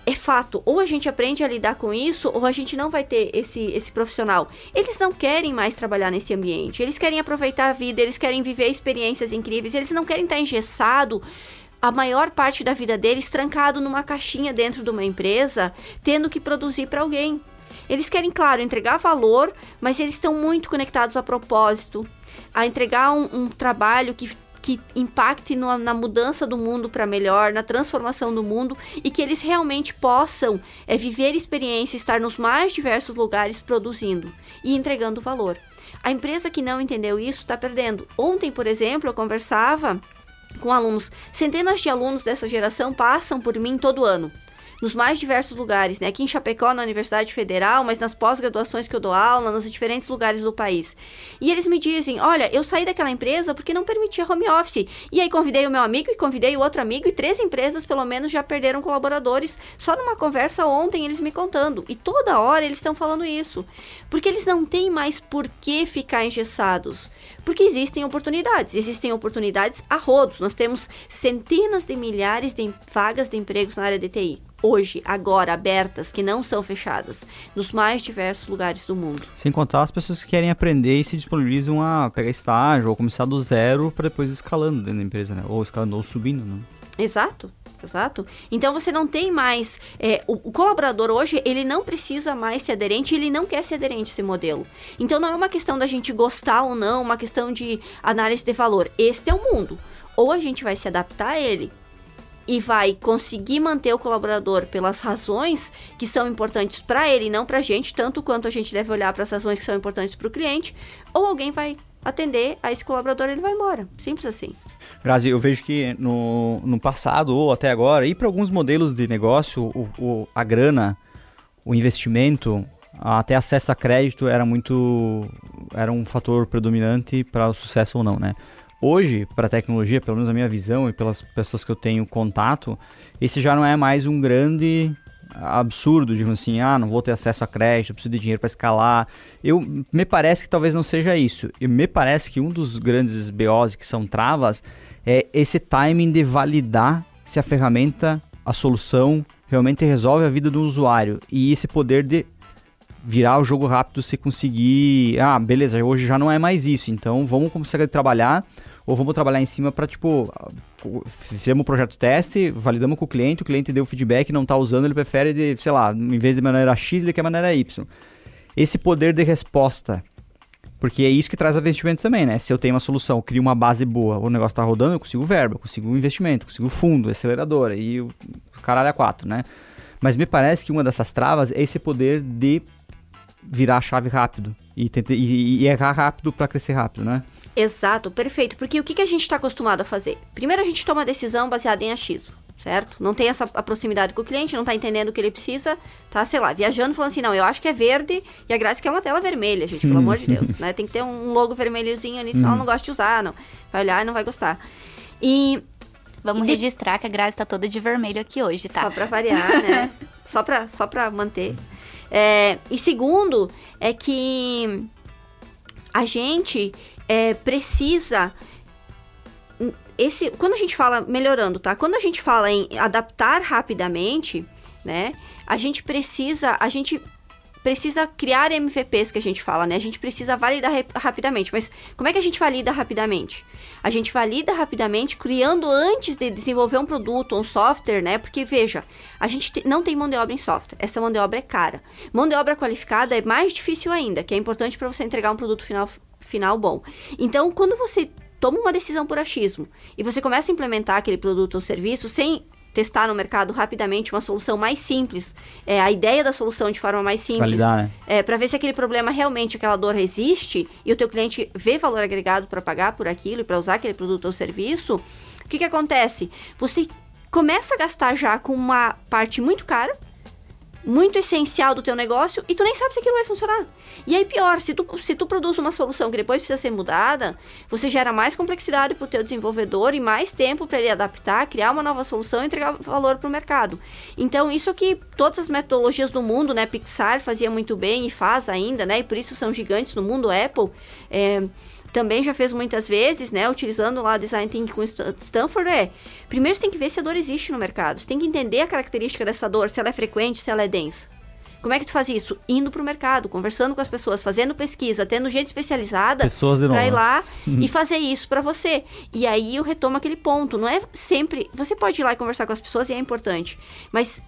é fato. Ou a gente aprende a lidar com isso, ou a gente não vai ter esse, esse profissional. Eles não querem mais trabalhar nesse ambiente. Eles querem aproveitar a vida, eles querem viver experiências incríveis, eles não querem estar engessado a maior parte da vida deles trancado numa caixinha dentro de uma empresa, tendo que produzir para alguém. Eles querem, claro, entregar valor, mas eles estão muito conectados a propósito, a entregar um, um trabalho que que impacte no, na mudança do mundo para melhor, na transformação do mundo e que eles realmente possam é, viver experiência, estar nos mais diversos lugares produzindo e entregando valor. A empresa que não entendeu isso está perdendo. Ontem, por exemplo, eu conversava com alunos, centenas de alunos dessa geração passam por mim todo ano nos mais diversos lugares, né? Aqui em Chapecó, na Universidade Federal, mas nas pós-graduações que eu dou aula, nos diferentes lugares do país. E eles me dizem: olha, eu saí daquela empresa porque não permitia home office. E aí convidei o meu amigo e convidei o outro amigo, e três empresas, pelo menos, já perderam colaboradores. Só numa conversa ontem eles me contando. E toda hora eles estão falando isso. Porque eles não têm mais por que ficar engessados. Porque existem oportunidades. Existem oportunidades a rodos. Nós temos centenas de milhares de vagas de empregos na área de TI hoje, agora, abertas, que não são fechadas, nos mais diversos lugares do mundo. Sem contar as pessoas que querem aprender e se disponibilizam a pegar estágio ou começar do zero para depois escalando dentro da empresa, né? Ou escalando ou subindo, né? Exato. Exato. Então você não tem mais. É, o, o, colaborador hoje, ele não precisa mais ser aderente, ele não quer ser aderente a esse modelo. Então não é uma questão da gente gostar ou não, uma questão de análise de valor. Este é o mundo. Ou a gente vai se adaptar a ele, e vai conseguir manter o colaborador pelas razões que são importantes para ele e não para a gente, tanto quanto a gente deve olhar para as razões que são importantes para o cliente, ou alguém vai atender a esse colaborador ele vai embora. Simples assim. Grazi, eu vejo que no, no passado ou até agora, e para alguns modelos de negócio, o, o, a grana, o investimento, até acesso a crédito era muito. era um fator predominante para o sucesso ou não, né? Hoje, para a tecnologia, pelo menos a minha visão e pelas pessoas que eu tenho contato, esse já não é mais um grande absurdo, digamos assim, ah, não vou ter acesso a crédito, preciso de dinheiro para escalar. Eu me parece que talvez não seja isso. E me parece que um dos grandes BOs que são travas é esse timing de validar se a ferramenta, a solução realmente resolve a vida do usuário e esse poder de virar o jogo rápido se conseguir, ah, beleza, hoje já não é mais isso, então vamos começar a trabalhar ou vamos trabalhar em cima para, tipo, fizemos o projeto teste, validamos com o cliente, o cliente deu feedback, não está usando, ele prefere, de, sei lá, em vez de maneira X, ele quer maneira Y. Esse poder de resposta, porque é isso que traz investimento também, né? Se eu tenho uma solução, crio uma base boa, o negócio está rodando, eu consigo verba, consigo investimento, consigo fundo, aceleradora e o caralho a quatro, né? Mas me parece que uma dessas travas é esse poder de virar a chave rápido e, e, e errar rápido para crescer rápido, né? Exato, perfeito. Porque o que, que a gente está acostumado a fazer? Primeiro a gente toma a decisão baseada em achismo, certo? Não tem essa proximidade com o cliente, não está entendendo o que ele precisa, tá, sei lá, viajando falando assim, não, eu acho que é verde e a Graça quer uma tela vermelha, gente, pelo amor de Deus, né? Tem que ter um logo vermelhozinho ali, senão ela não gosta de usar, não. Vai olhar e não vai gostar. E... Vamos e registrar que a Graça está toda de vermelho aqui hoje, tá? Só para variar, né? só para só pra manter. É, e segundo, é que a gente é, precisa esse quando a gente fala melhorando, tá? Quando a gente fala em adaptar rapidamente, né? A gente precisa, a gente precisa criar MVPs que a gente fala, né? A gente precisa validar rapidamente. Mas como é que a gente valida rapidamente? A gente valida rapidamente criando antes de desenvolver um produto ou um software, né? Porque veja, a gente não tem mão de obra em software. Essa mão de obra é cara. Mão de obra qualificada é mais difícil ainda, que é importante para você entregar um produto final final bom. Então, quando você toma uma decisão por achismo e você começa a implementar aquele produto ou serviço sem testar no mercado rapidamente uma solução mais simples, é, a ideia da solução de forma mais simples, né? é, para ver se aquele problema realmente, aquela dor existe e o teu cliente vê valor agregado para pagar por aquilo e para usar aquele produto ou serviço, o que, que acontece? Você começa a gastar já com uma parte muito cara muito essencial do teu negócio e tu nem sabe se aquilo vai funcionar. E aí pior, se tu, se tu produz uma solução que depois precisa ser mudada, você gera mais complexidade para o teu desenvolvedor e mais tempo para ele adaptar, criar uma nova solução e entregar valor para o mercado. Então isso que todas as metodologias do mundo, né, Pixar fazia muito bem e faz ainda, né, e por isso são gigantes no mundo, Apple, é, também já fez muitas vezes, né, utilizando lá Design Thinking com Stanford, é, primeiro você tem que ver se a dor existe no mercado, você tem que entender a característica dessa dor, se ela é frequente, se ela é densa. Como é que tu faz isso? Indo pro mercado, conversando com as pessoas, fazendo pesquisa, tendo gente especializada para ir lá e fazer isso para você. E aí eu retomo aquele ponto. Não é sempre. Você pode ir lá e conversar com as pessoas e é importante. Mas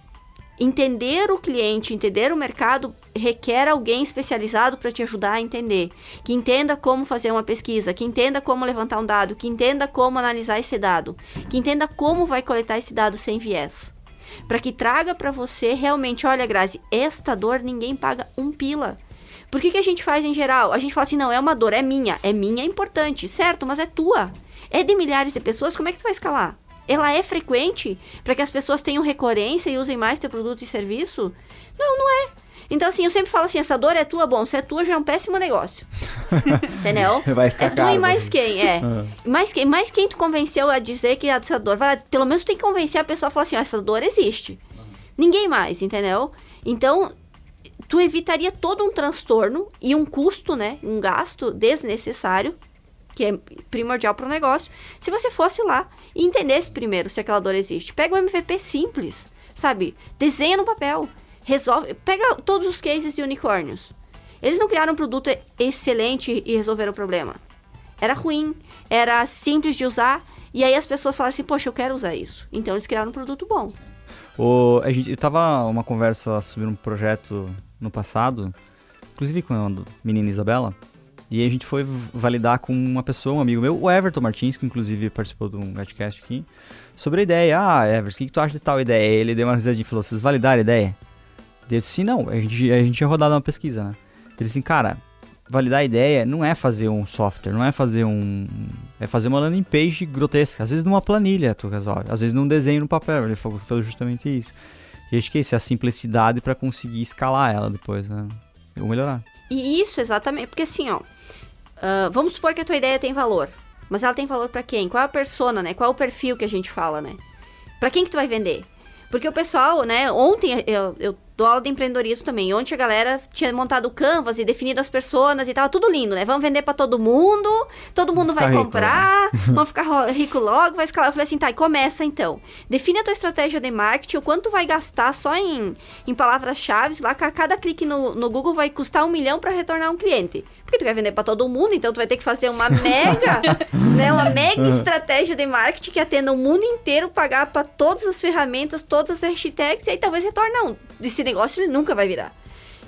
entender o cliente, entender o mercado requer alguém especializado para te ajudar a entender, que entenda como fazer uma pesquisa, que entenda como levantar um dado, que entenda como analisar esse dado, que entenda como vai coletar esse dado sem viés. Para que traga para você realmente, olha, Grazi, esta dor ninguém paga um pila. Por que, que a gente faz em geral? A gente fala assim, não, é uma dor, é minha. É minha, é importante, certo, mas é tua. É de milhares de pessoas, como é que tu vai escalar? Ela é frequente para que as pessoas tenham recorrência e usem mais teu produto e serviço? Não, não é. Então, assim, eu sempre falo assim, essa dor é tua, bom, se é tua já é um péssimo negócio. Entendeu? Vai ficar é tua e mais né? quem, é. Mais quem, mais quem tu convenceu a dizer que essa dor, vai, pelo menos tu tem que convencer a pessoa a falar assim, ó, essa dor existe. Ninguém mais, entendeu? Então, tu evitaria todo um transtorno e um custo, né? Um gasto desnecessário, que é primordial para o negócio, se você fosse lá e entendesse primeiro se aquela dor existe. Pega um MVP simples, sabe? Desenha no papel, resolve. Pega todos os cases de unicórnios. Eles não criaram um produto excelente e resolveram o problema. Era ruim, era simples de usar, e aí as pessoas falaram assim: Poxa, eu quero usar isso. Então eles criaram um produto bom. O, a gente, tava uma conversa sobre um projeto no passado, inclusive com a menina Isabela, e a gente foi validar com uma pessoa, um amigo meu, o Everton Martins, que inclusive participou de um Gatcast aqui, sobre a ideia. Ah, Everton, o que, que tu acha de tal ideia? Ele deu uma risadinha e falou: vocês validaram a ideia? Eu disse: não, a gente, a gente tinha rodado uma pesquisa, né? Ele disse assim, cara, validar a ideia não é fazer um software, não é fazer um. É fazer uma landing page grotesca. Às vezes numa planilha tu resolve, às vezes num desenho no papel. Ele falou, falou justamente isso. E acho que é isso, é a simplicidade para conseguir escalar ela depois, né? Ou melhorar. E isso, exatamente. Porque assim, ó. Uh, vamos supor que a tua ideia tem valor. Mas ela tem valor para quem? Qual a persona, né? Qual o perfil que a gente fala, né? Para quem que tu vai vender? Porque o pessoal, né? Ontem eu, eu dou aula de empreendedorismo também. Ontem a galera tinha montado o canvas e definido as personas e tava tudo lindo, né? Vamos vender para todo mundo, todo mundo vai rico, comprar, vamos ficar rico logo, vai escalar. Eu falei assim, tá, e começa então. Define a tua estratégia de marketing, o quanto vai gastar só em, em palavras-chave. Lá, cada clique no, no Google vai custar um milhão para retornar um cliente. Porque tu quer vender para todo mundo, então tu vai ter que fazer uma mega, né, uma mega estratégia de marketing que atenda o mundo inteiro, pagar para todas as ferramentas, todas as hashtags, e aí talvez retorne não. Desse negócio ele nunca vai virar.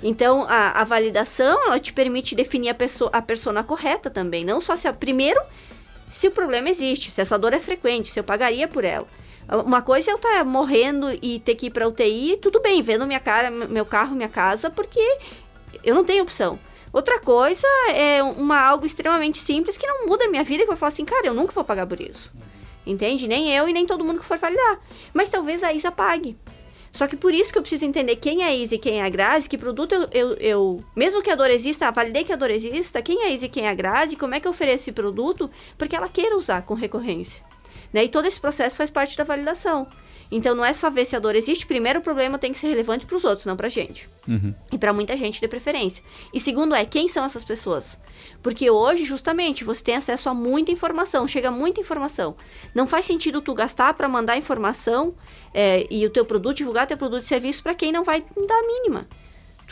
Então, a, a validação, ela te permite definir a, pessoa, a persona correta também. Não só se a, primeiro, se o problema existe, se essa dor é frequente, se eu pagaria por ela. Uma coisa é eu estar tá morrendo e ter que ir para UTI, tudo bem, vendo minha cara, meu carro, minha casa, porque eu não tenho opção. Outra coisa é uma algo extremamente simples que não muda a minha vida, que eu falo assim, cara, eu nunca vou pagar por isso. Entende? Nem eu e nem todo mundo que for validar. Mas talvez a Isa pague. Só que por isso que eu preciso entender quem é a Isa e quem é a Grazi, que produto eu, eu, eu, Mesmo que a dor exista, validei que a dor exista, quem é a Isa e quem é a Grazi, como é que eu ofereço esse produto, porque ela queira usar com recorrência. Né? E todo esse processo faz parte da validação. Então não é só ver se a dor existe, primeiro o problema tem que ser relevante para os outros, não para gente. Uhum. E para muita gente de preferência. E segundo é, quem são essas pessoas? Porque hoje, justamente, você tem acesso a muita informação, chega muita informação. Não faz sentido tu gastar para mandar informação é, e o teu produto, divulgar teu produto e serviço para quem não vai dar a mínima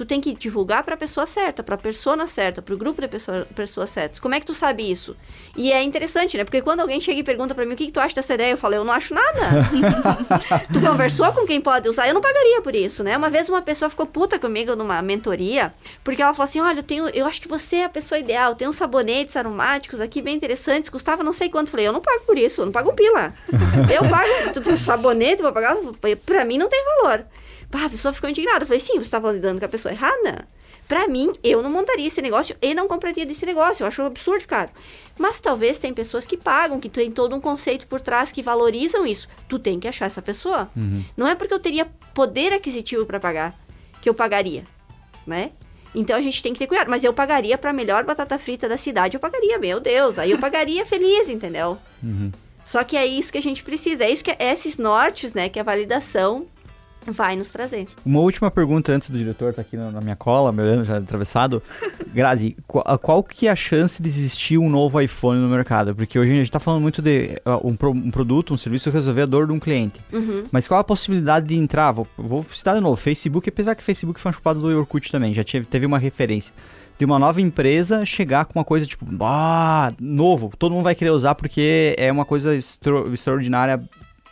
tu tem que divulgar para a pessoa certa, para a persona certa, para o grupo de pessoa, pessoas certas. Como é que tu sabe isso? E é interessante, né? Porque quando alguém chega e pergunta para mim o que, que, tu acha dessa ideia, eu falo, eu não acho nada. tu conversou com quem pode usar? Eu não pagaria por isso, né? Uma vez uma pessoa ficou puta comigo numa mentoria, porque ela falou assim: olha, eu, tenho, eu acho que você é a pessoa ideal, tem uns sabonetes aromáticos aqui bem interessantes, custava não sei quanto. Eu falei, eu não pago por isso, eu não pago um pila. eu pago sabonete, vou pagar, para mim não tem valor. Pá, a pessoa ficou indignada. Eu falei, sim, você está validando com a pessoa errada? Pra mim, eu não montaria esse negócio e não compraria desse negócio. Eu acho um absurdo, cara. Mas talvez tem pessoas que pagam, que tem todo um conceito por trás que valorizam isso. Tu tem que achar essa pessoa. Uhum. Não é porque eu teria poder aquisitivo para pagar que eu pagaria, né? Então a gente tem que ter cuidado. Mas eu pagaria pra melhor batata frita da cidade, eu pagaria, meu Deus. Aí eu pagaria feliz, entendeu? Uhum. Só que é isso que a gente precisa. É isso que é esses nortes, né? Que é a validação vai nos trazer. Uma última pergunta antes do diretor estar tá aqui na, na, minha cola, me olhando já atravessado. Grazi, qual, qual, que é a chance de existir um novo iPhone no mercado? Porque hoje a gente está falando muito de uh, um, pro, um, produto, um serviço resolver a dor de um cliente. Uhum. Mas qual a possibilidade de entrar? Vou, vou citar de novo, Facebook, apesar que Facebook foi um chupado do Orkut também, já teve, teve uma referência de uma nova empresa chegar com uma coisa tipo, ah, novo, todo mundo vai querer usar porque é uma coisa extra extraordinária,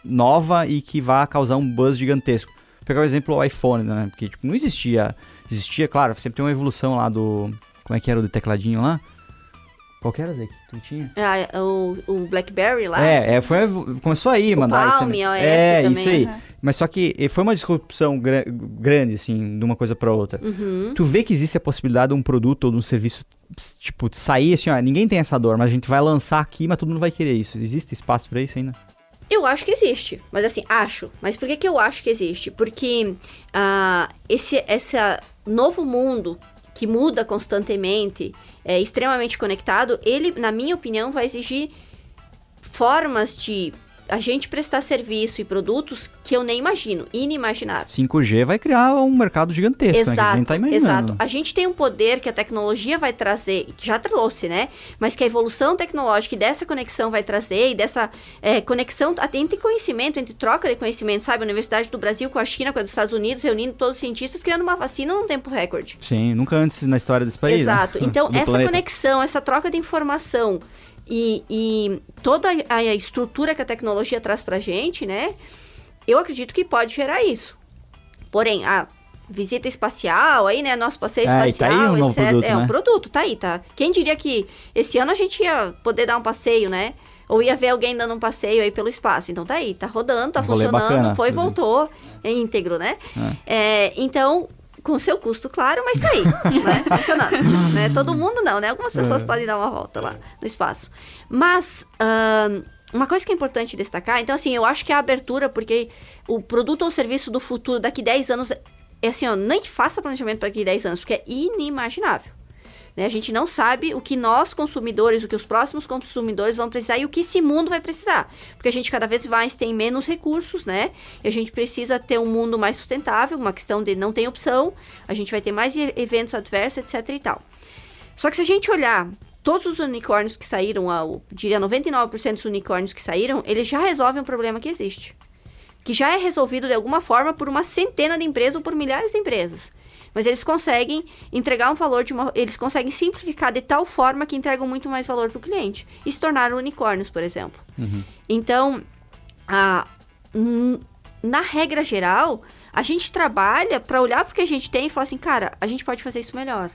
nova e que vai causar um buzz gigantesco pegar o exemplo do iPhone, né? Porque tipo, não existia. Existia, claro, sempre tem uma evolução lá do. Como é que era o do tecladinho lá? Qual que era, Zé? Tu tinha? Ah, o, o BlackBerry lá? É, é foi, começou aí o mandar Palm. OS É, também. isso aí. Uhum. Mas só que foi uma disrupção gra grande, assim, de uma coisa para outra. Uhum. Tu vê que existe a possibilidade de um produto ou de um serviço, tipo, sair assim, ó, ninguém tem essa dor, mas a gente vai lançar aqui, mas todo mundo vai querer isso. Existe espaço para isso ainda? Eu acho que existe, mas assim, acho. Mas por que, que eu acho que existe? Porque uh, esse, esse novo mundo que muda constantemente, é extremamente conectado, ele, na minha opinião, vai exigir formas de a gente prestar serviço e produtos que eu nem imagino, inimaginável. 5G vai criar um mercado gigantesco, exato, né? Que a gente tá imaginando. Exato. A gente tem um poder que a tecnologia vai trazer, que já trouxe, né? Mas que a evolução tecnológica e dessa conexão vai trazer, e dessa é, conexão até entre conhecimento, entre troca de conhecimento, sabe? A Universidade do Brasil com a China, com a dos Estados Unidos, reunindo todos os cientistas, criando uma vacina num tempo recorde. Sim, nunca antes na história desse país. Né? Exato. Né? Então, essa planeta. conexão, essa troca de informação e, e toda a, a, estrutura que a tecnologia traz pra gente, né? Eu acredito que pode gerar isso. Porém, a visita espacial, aí, né? Nosso passeio é, espacial, tá um etc. Produto, é né? um produto, tá aí, tá? Quem diria que esse ano a gente ia poder dar um passeio, né? Ou ia ver alguém dando um passeio aí pelo espaço. Então tá aí, tá rodando, tá funcionando, bacana, foi, voltou, é íntegro, né? É. É, então, com seu custo, claro, mas tá aí, né? Funcionando. né? Todo mundo não, né? Algumas pessoas é. podem dar uma volta lá no espaço. Mas, uh, uma coisa que é importante destacar, então assim, eu acho que a abertura, porque o produto ou serviço do futuro daqui 10 anos, é assim, ó, nem faça planejamento para daqui 10 anos, porque é inimaginável. Né? A gente não sabe o que nós, consumidores, o que os próximos consumidores vão precisar e o que esse mundo vai precisar. Porque a gente cada vez mais tem menos recursos, né? E a gente precisa ter um mundo mais sustentável, uma questão de não tem opção, a gente vai ter mais eventos adversos, etc e tal. Só que se a gente olhar todos os unicórnios que saíram, eu diria 99% dos unicórnios que saíram, eles já resolvem um problema que existe. Que já é resolvido de alguma forma por uma centena de empresas ou por milhares de empresas. Mas eles conseguem entregar um valor de uma. Eles conseguem simplificar de tal forma que entregam muito mais valor para o cliente. E se tornaram unicórnios, por exemplo. Uhum. Então, a, na regra geral, a gente trabalha para olhar para o que a gente tem e falar assim, cara, a gente pode fazer isso melhor.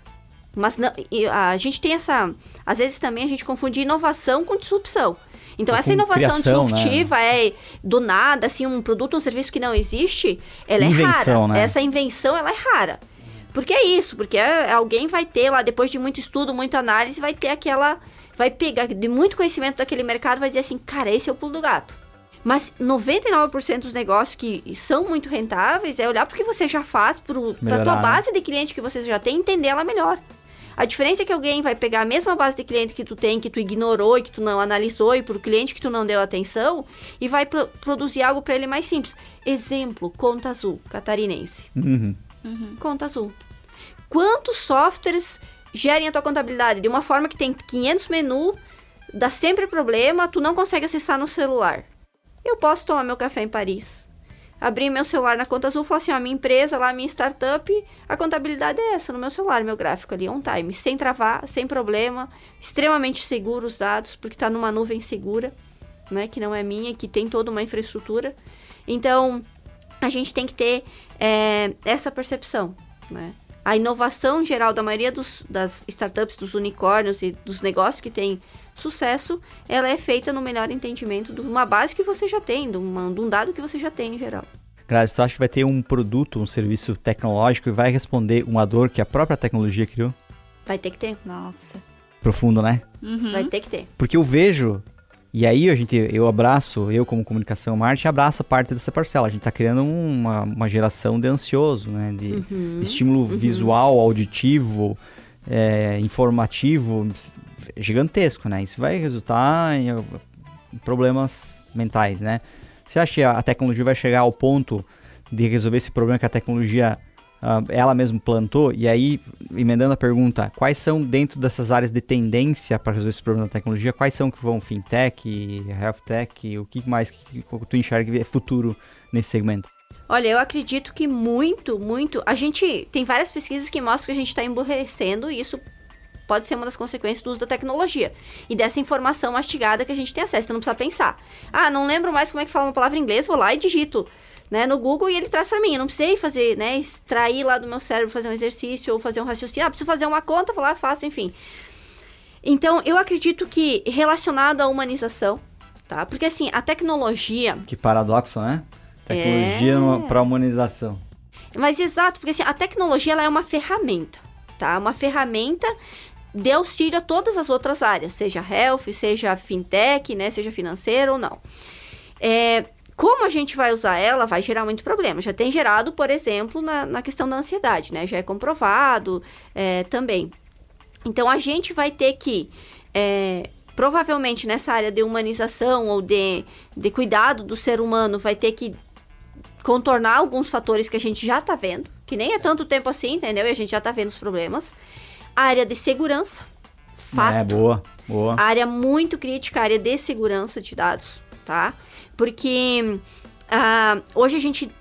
Mas não, a gente tem essa. Às vezes também a gente confunde inovação com disrupção. Então, essa inovação criação, disruptiva né? é do nada, assim, um produto ou um serviço que não existe, ela invenção, é rara. Né? Essa invenção, ela é rara. Porque é isso, porque é, alguém vai ter lá, depois de muito estudo, muita análise, vai ter aquela. Vai pegar de muito conhecimento daquele mercado vai dizer assim, cara, esse é o pulo do gato. Mas 99% dos negócios que são muito rentáveis é olhar para o que você já faz, para a tua né? base de cliente que você já tem, entender ela melhor. A diferença é que alguém vai pegar a mesma base de cliente que tu tem, que tu ignorou e que tu não analisou, e para o cliente que tu não deu atenção, e vai pro produzir algo para ele mais simples. Exemplo, conta azul, catarinense. Uhum. Uhum. Conta azul. Quantos softwares gerem a tua contabilidade de uma forma que tem 500 menus, dá sempre problema, tu não consegue acessar no celular? Eu posso tomar meu café em Paris, abrir meu celular na conta azul e falar assim: ó, minha empresa lá, minha startup, a contabilidade é essa no meu celular, meu gráfico ali, on time, sem travar, sem problema, extremamente seguro os dados, porque está numa nuvem segura, né, que não é minha, que tem toda uma infraestrutura. Então, a gente tem que ter é, essa percepção, né? A inovação geral da maioria dos, das startups, dos unicórnios e dos negócios que têm sucesso, ela é feita no melhor entendimento de uma base que você já tem, de, uma, de um dado que você já tem em geral. Grazi, tu acha que vai ter um produto, um serviço tecnológico e vai responder uma dor que a própria tecnologia criou? Vai ter que ter. Nossa. Profundo, né? Uhum. Vai ter que ter. Porque eu vejo e aí a gente, eu abraço, eu como comunicação marketing, abraça parte dessa parcela. A gente está criando uma, uma geração de ansioso, né? De uhum, estímulo uhum. visual, auditivo, é, informativo gigantesco, né? Isso vai resultar em, em problemas mentais, né? Você acha que a tecnologia vai chegar ao ponto de resolver esse problema que a tecnologia uh, ela mesma plantou. E aí, emendando a pergunta, quais são dentro dessas áreas de tendência para resolver esse problema da tecnologia, quais são que vão fintech, health tech, o que mais que, que tu enxerga é futuro nesse segmento? Olha, eu acredito que muito, muito. A gente tem várias pesquisas que mostram que a gente está emburrecendo e isso pode ser uma das consequências do uso da tecnologia e dessa informação mastigada que a gente tem acesso. Então não precisa pensar. Ah, não lembro mais como é que fala uma palavra em inglês, vou lá e digito. Né, no Google e ele traz para mim. Eu não precisei fazer, né, extrair lá do meu cérebro, fazer um exercício ou fazer um raciocínio. Ah, preciso fazer uma conta, vou lá, faço, enfim. Então, eu acredito que relacionado à humanização, tá? Porque assim, a tecnologia. Que paradoxo, né? Tecnologia é... para humanização. Mas exato, porque assim, a tecnologia ela é uma ferramenta, tá? Uma ferramenta de auxílio a todas as outras áreas, seja health, seja fintech, né, seja financeiro ou não. É, como a gente vai usar ela, vai gerar muito problema. Já tem gerado, por exemplo, na, na questão da ansiedade, né? Já é comprovado é, também. Então, a gente vai ter que, é, provavelmente nessa área de humanização ou de, de cuidado do ser humano, vai ter que contornar alguns fatores que a gente já está vendo, que nem é tanto tempo assim, entendeu? E a gente já está vendo os problemas. A área de segurança, fato. É, boa, boa. A área muito crítica, a área de segurança de dados, tá? Porque uh, hoje a gente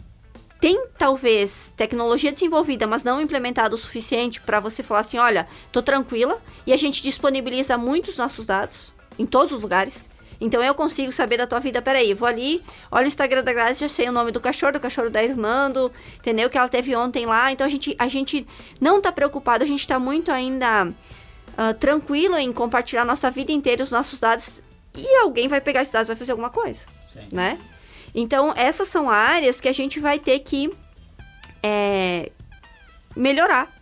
tem talvez tecnologia desenvolvida, mas não implementada o suficiente para você falar assim, olha, tô tranquila e a gente disponibiliza muitos nossos dados em todos os lugares. Então eu consigo saber da tua vida. Peraí, vou ali, olha o Instagram da Grazi, já sei o nome do cachorro, do cachorro da irmã, do, entendeu? Que ela teve ontem lá. Então a gente, a gente não tá preocupado, a gente tá muito ainda uh, tranquilo em compartilhar nossa vida inteira, os nossos dados. E alguém vai pegar esses dados e vai fazer alguma coisa, Sim. né? Então essas são áreas que a gente vai ter que é, melhorar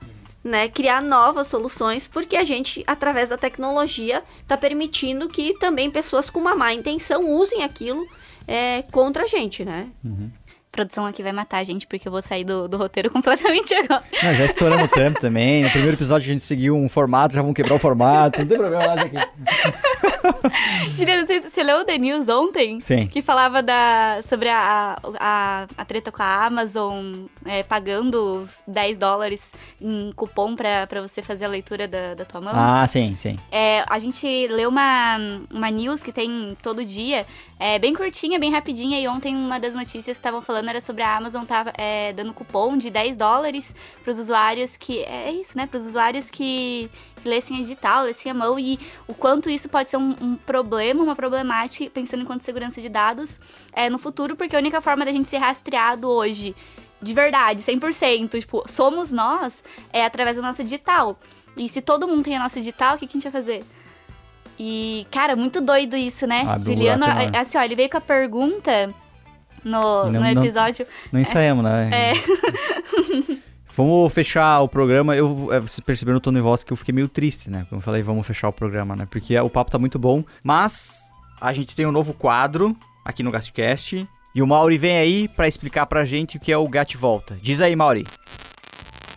né, criar novas soluções, porque a gente, através da tecnologia, está permitindo que também pessoas com uma má intenção usem aquilo é, contra a gente, né? Uhum produção aqui vai matar a gente, porque eu vou sair do, do roteiro completamente agora. Não, já estouramos o tempo também. No primeiro episódio a gente seguiu um formato, já vamos quebrar o formato. Não tem problema mais aqui. Juliana, você, você leu o The News ontem? Sim. Que falava da, sobre a, a, a treta com a Amazon é, pagando os 10 dólares em cupom pra, pra você fazer a leitura da, da tua mão. Ah, sim, sim. É, a gente leu uma, uma news que tem todo dia, é, bem curtinha, bem rapidinha, e ontem uma das notícias que estavam falando era sobre a Amazon tava é, dando cupom de 10 dólares para os usuários que. É isso, né? Para os usuários que, que lessem a digital, lessem a mão, e o quanto isso pode ser um, um problema, uma problemática, pensando enquanto segurança de dados é, no futuro, porque a única forma da gente ser rastreado hoje, de verdade, 100%, tipo, somos nós, é através da nossa digital. E se todo mundo tem a nossa digital, o que, que a gente vai fazer? E, cara, muito doido isso, né? Ah, Juliano, assim, ó, ele veio com a pergunta no, não, no episódio. Não, não ensaiamos, né? É. Vamos fechar o programa. Eu, é, vocês perceberam no tom de voz que eu fiquei meio triste, né? Quando eu falei, vamos fechar o programa, né? Porque o papo tá muito bom. Mas a gente tem um novo quadro aqui no Gastcast. E o Mauri vem aí para explicar pra gente o que é o Gat Volta. Diz aí, Mauri.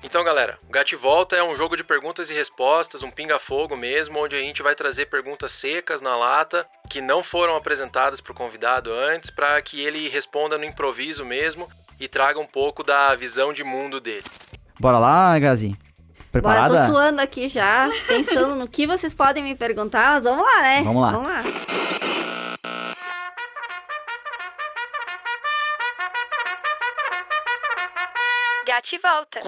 Então, galera, o Gat Volta é um jogo de perguntas e respostas, um pinga-fogo mesmo, onde a gente vai trazer perguntas secas na lata que não foram apresentadas para o convidado antes, para que ele responda no improviso mesmo e traga um pouco da visão de mundo dele. Bora lá, Gazi. Preparada? Bora, tô suando aqui já, pensando no que vocês podem me perguntar, mas vamos lá, né? Vamos lá. Vamos lá. Gati volta.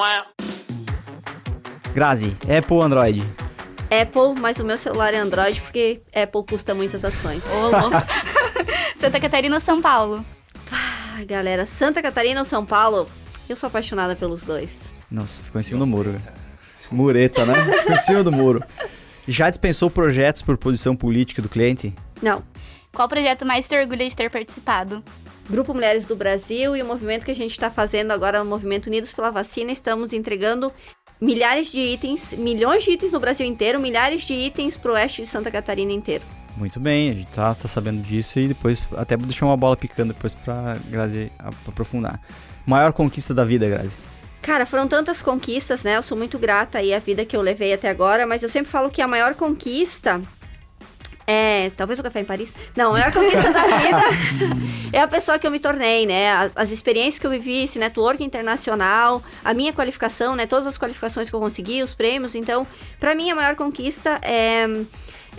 Grazi, Apple ou Android? Apple, mas o meu celular é Android porque Apple custa muitas ações. Ô, louco. Santa Catarina ou São Paulo? Ah, galera, Santa Catarina ou São Paulo? Eu sou apaixonada pelos dois. Nossa, ficou em cima do muro. Mureta, né? Ficou em cima do muro. Já dispensou projetos por posição política do cliente? Não. Qual projeto mais se orgulha de ter participado? Grupo Mulheres do Brasil e o movimento que a gente está fazendo agora, o Movimento Unidos pela Vacina, estamos entregando milhares de itens, milhões de itens no Brasil inteiro, milhares de itens pro oeste de Santa Catarina inteiro. Muito bem, a gente tá, tá sabendo disso e depois até vou deixar uma bola picando depois pra Grazi aprofundar. Maior conquista da vida, Grazi? Cara, foram tantas conquistas, né? Eu sou muito grata aí à vida que eu levei até agora, mas eu sempre falo que a maior conquista É, talvez o café em Paris. Não, a maior conquista da vida é a pessoa que eu me tornei, né? As, as, experiências que eu vivi, esse network internacional, a minha qualificação, né? Todas as qualificações que eu consegui, os prêmios. Então, para mim, a maior conquista é,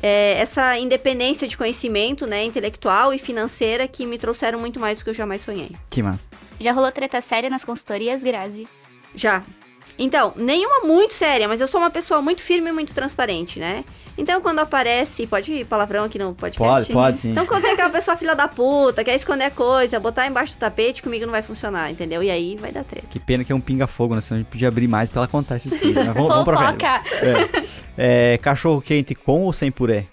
é, essa independência de conhecimento, né? Intelectual e financeira que me trouxeram muito mais do que eu jamais sonhei. Que massa. Já rolou treta séria nas consultorias, Grazi? Já. Então, nenhuma muito séria, mas eu sou uma pessoa muito firme e muito transparente, né? Então, quando aparece. Pode ir palavrão aqui no podcast? Pode, pode sim. Então, quando tem aquela pessoa filha da puta, quer esconder coisa, botar embaixo do tapete, comigo não vai funcionar, entendeu? E aí vai dar treta. Que pena que é um pinga-fogo, né? Senão a gente podia abrir mais pra ela contar esses cases. Mas vamos, vamos pra frente. É. é, cachorro quente com ou sem purê?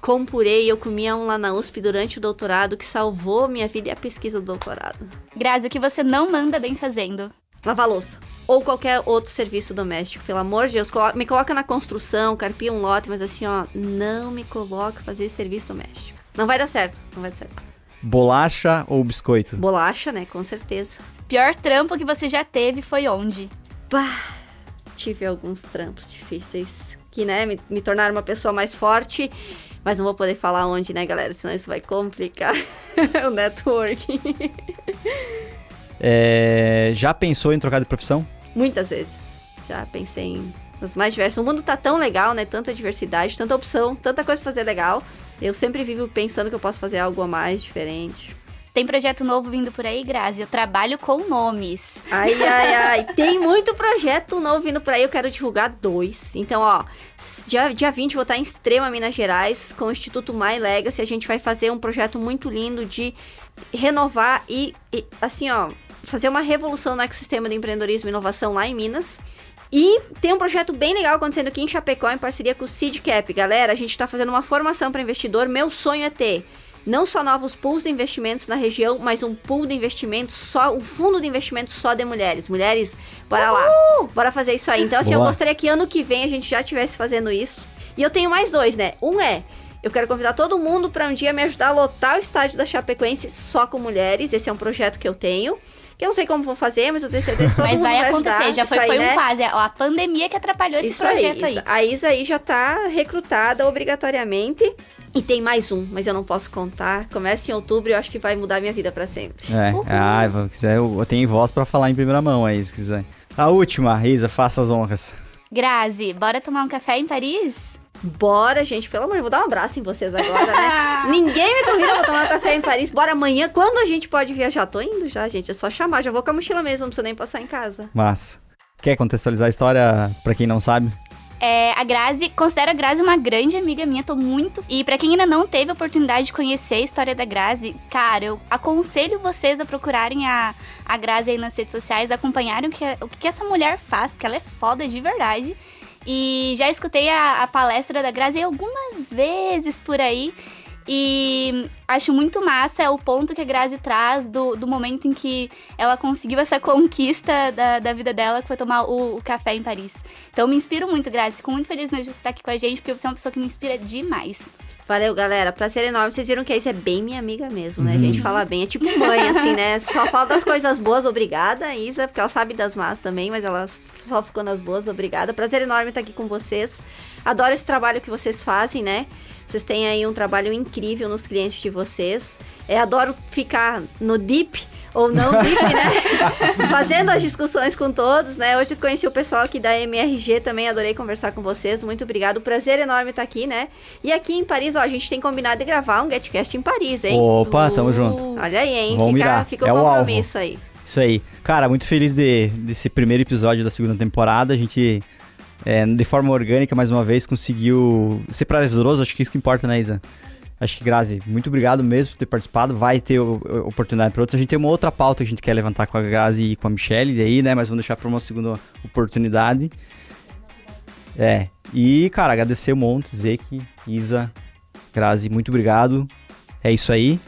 Com purê e eu comia um lá na USP durante o doutorado que salvou minha vida e a pesquisa do doutorado. Grazi, o que você não manda bem fazendo? Lavar louça. Ou qualquer outro serviço doméstico. Pelo amor de Deus, me coloca na construção, carpia um lote, mas assim, ó, não me coloca fazer serviço doméstico. Não vai dar certo, não vai dar certo. Bolacha ou biscoito? Bolacha, né? Com certeza. Pior trampo que você já teve foi onde? Bah, tive alguns trampos difíceis que, né, me, me tornaram uma pessoa mais forte. Mas não vou poder falar onde, né, galera? Senão isso vai complicar o networking. É, já pensou em trocar de profissão? Muitas vezes. Já pensei em as mais diversas. O mundo tá tão legal, né? Tanta diversidade, tanta opção, tanta coisa pra fazer legal. Eu sempre vivo pensando que eu posso fazer algo a mais diferente. Tem projeto novo vindo por aí, Grazi. Eu trabalho com nomes. Ai, ai, ai. Tem muito projeto novo vindo por aí. Eu quero divulgar dois. Então, ó, dia, dia 20 vou estar em Extrema, Minas Gerais, com o Instituto My Legacy. A gente vai fazer um projeto muito lindo de renovar e, e assim, ó, fazer uma revolução no ecossistema de empreendedorismo e inovação lá em Minas. E tem um projeto bem legal acontecendo aqui em Chapecó, em parceria com o Seedcap. Galera, a gente está fazendo uma formação para investidor. Meu sonho é ter não só novos pools de investimentos na região, mas um pool de investimentos só, um fundo de investimentos só de mulheres. Mulheres, bora lá, bora fazer isso aí. Então, assim, Boa. eu gostaria que ano que vem a gente já estivesse fazendo isso. E eu tenho mais dois, né? Um é eu quero convidar todo mundo para um dia me ajudar a lotar o estádio da Chapecoense só com mulheres. Esse é um projeto que eu tenho. Eu não sei como vou fazer, mas eu tenho certeza que todo Mas mundo vai, vai acontecer, ajudar. já foi, aí, foi né? um quase. Ó, a pandemia que atrapalhou esse isso projeto aí, aí. A Isa aí já tá recrutada obrigatoriamente. E tem mais um, mas eu não posso contar. Começa em outubro e eu acho que vai mudar minha vida para sempre. É, ah, se quiser, eu tenho voz para falar em primeira mão aí, se quiser. A última, Isa, faça as honras. Grazi, bora tomar um café em Paris? Bora, gente, pelo amor de Deus, vou dar um abraço em vocês agora, né? Ninguém me convida pra tomar café em Paris. Bora amanhã, quando a gente pode viajar? Tô indo já, gente, é só chamar, já vou com a mochila mesmo, não preciso nem passar em casa. Massa. Quer contextualizar a história pra quem não sabe? É, a Grazi, considero a Grazi uma grande amiga minha, tô muito. E para quem ainda não teve a oportunidade de conhecer a história da Grazi, cara, eu aconselho vocês a procurarem a, a Grazi aí nas redes sociais, acompanharem o que, o que essa mulher faz, porque ela é foda de verdade. E já escutei a, a palestra da Grazi algumas vezes por aí. E acho muito massa o ponto que a Grazi traz do, do momento em que ela conseguiu essa conquista da, da vida dela, que foi tomar o, o café em Paris. Então me inspiro muito, Grazi. Fico muito feliz mesmo de você estar aqui com a gente, porque você é uma pessoa que me inspira demais. Valeu, galera. Prazer enorme. Vocês viram que a Isa é bem minha amiga mesmo, né? Uhum. A gente fala bem. É tipo mãe, assim, né? Só fala das coisas boas, obrigada, Isa, porque ela sabe das más também, mas ela só ficou nas boas, obrigada. Prazer enorme estar aqui com vocês. Adoro esse trabalho que vocês fazem, né? Vocês têm aí um trabalho incrível nos clientes de vocês. É, adoro ficar no deep ou não deep, né? Fazendo as discussões com todos, né? Hoje conheci o pessoal aqui da MRG também, adorei conversar com vocês. Muito obrigado. Prazer enorme estar aqui, né? E aqui em Paris, ó, a gente tem combinado de gravar um GetCast em Paris, hein? Opa, tamo uh, junto. Olha aí, hein? Vamos fica, mirar. fica é o compromisso aí. Isso aí. Cara, muito feliz de, desse primeiro episódio da segunda temporada. A gente é, de forma orgânica, mais uma vez, conseguiu ser prazeroso, acho que isso que importa, né, Isa? Acho que, Grazi, muito obrigado mesmo por ter participado. Vai ter oportunidade para outra. A gente tem uma outra pauta que a gente quer levantar com a Grazi e com a Michelle aí, né? Mas vamos deixar para uma segunda oportunidade. É. E, cara, agradecer um monte, Zeke, Isa, Grazi, muito obrigado. É isso aí.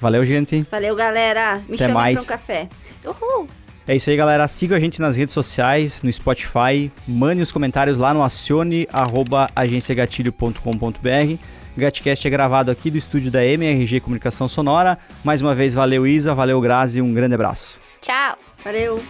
Valeu, gente. Valeu, galera. Me Até mais. pra um café. Uhul. É isso aí, galera. Siga a gente nas redes sociais, no Spotify. Mande os comentários lá no acione.agenciagatilho.com.br. Gatcast é gravado aqui do estúdio da MRG Comunicação Sonora. Mais uma vez, valeu Isa, valeu Grazi, um grande abraço. Tchau. Valeu.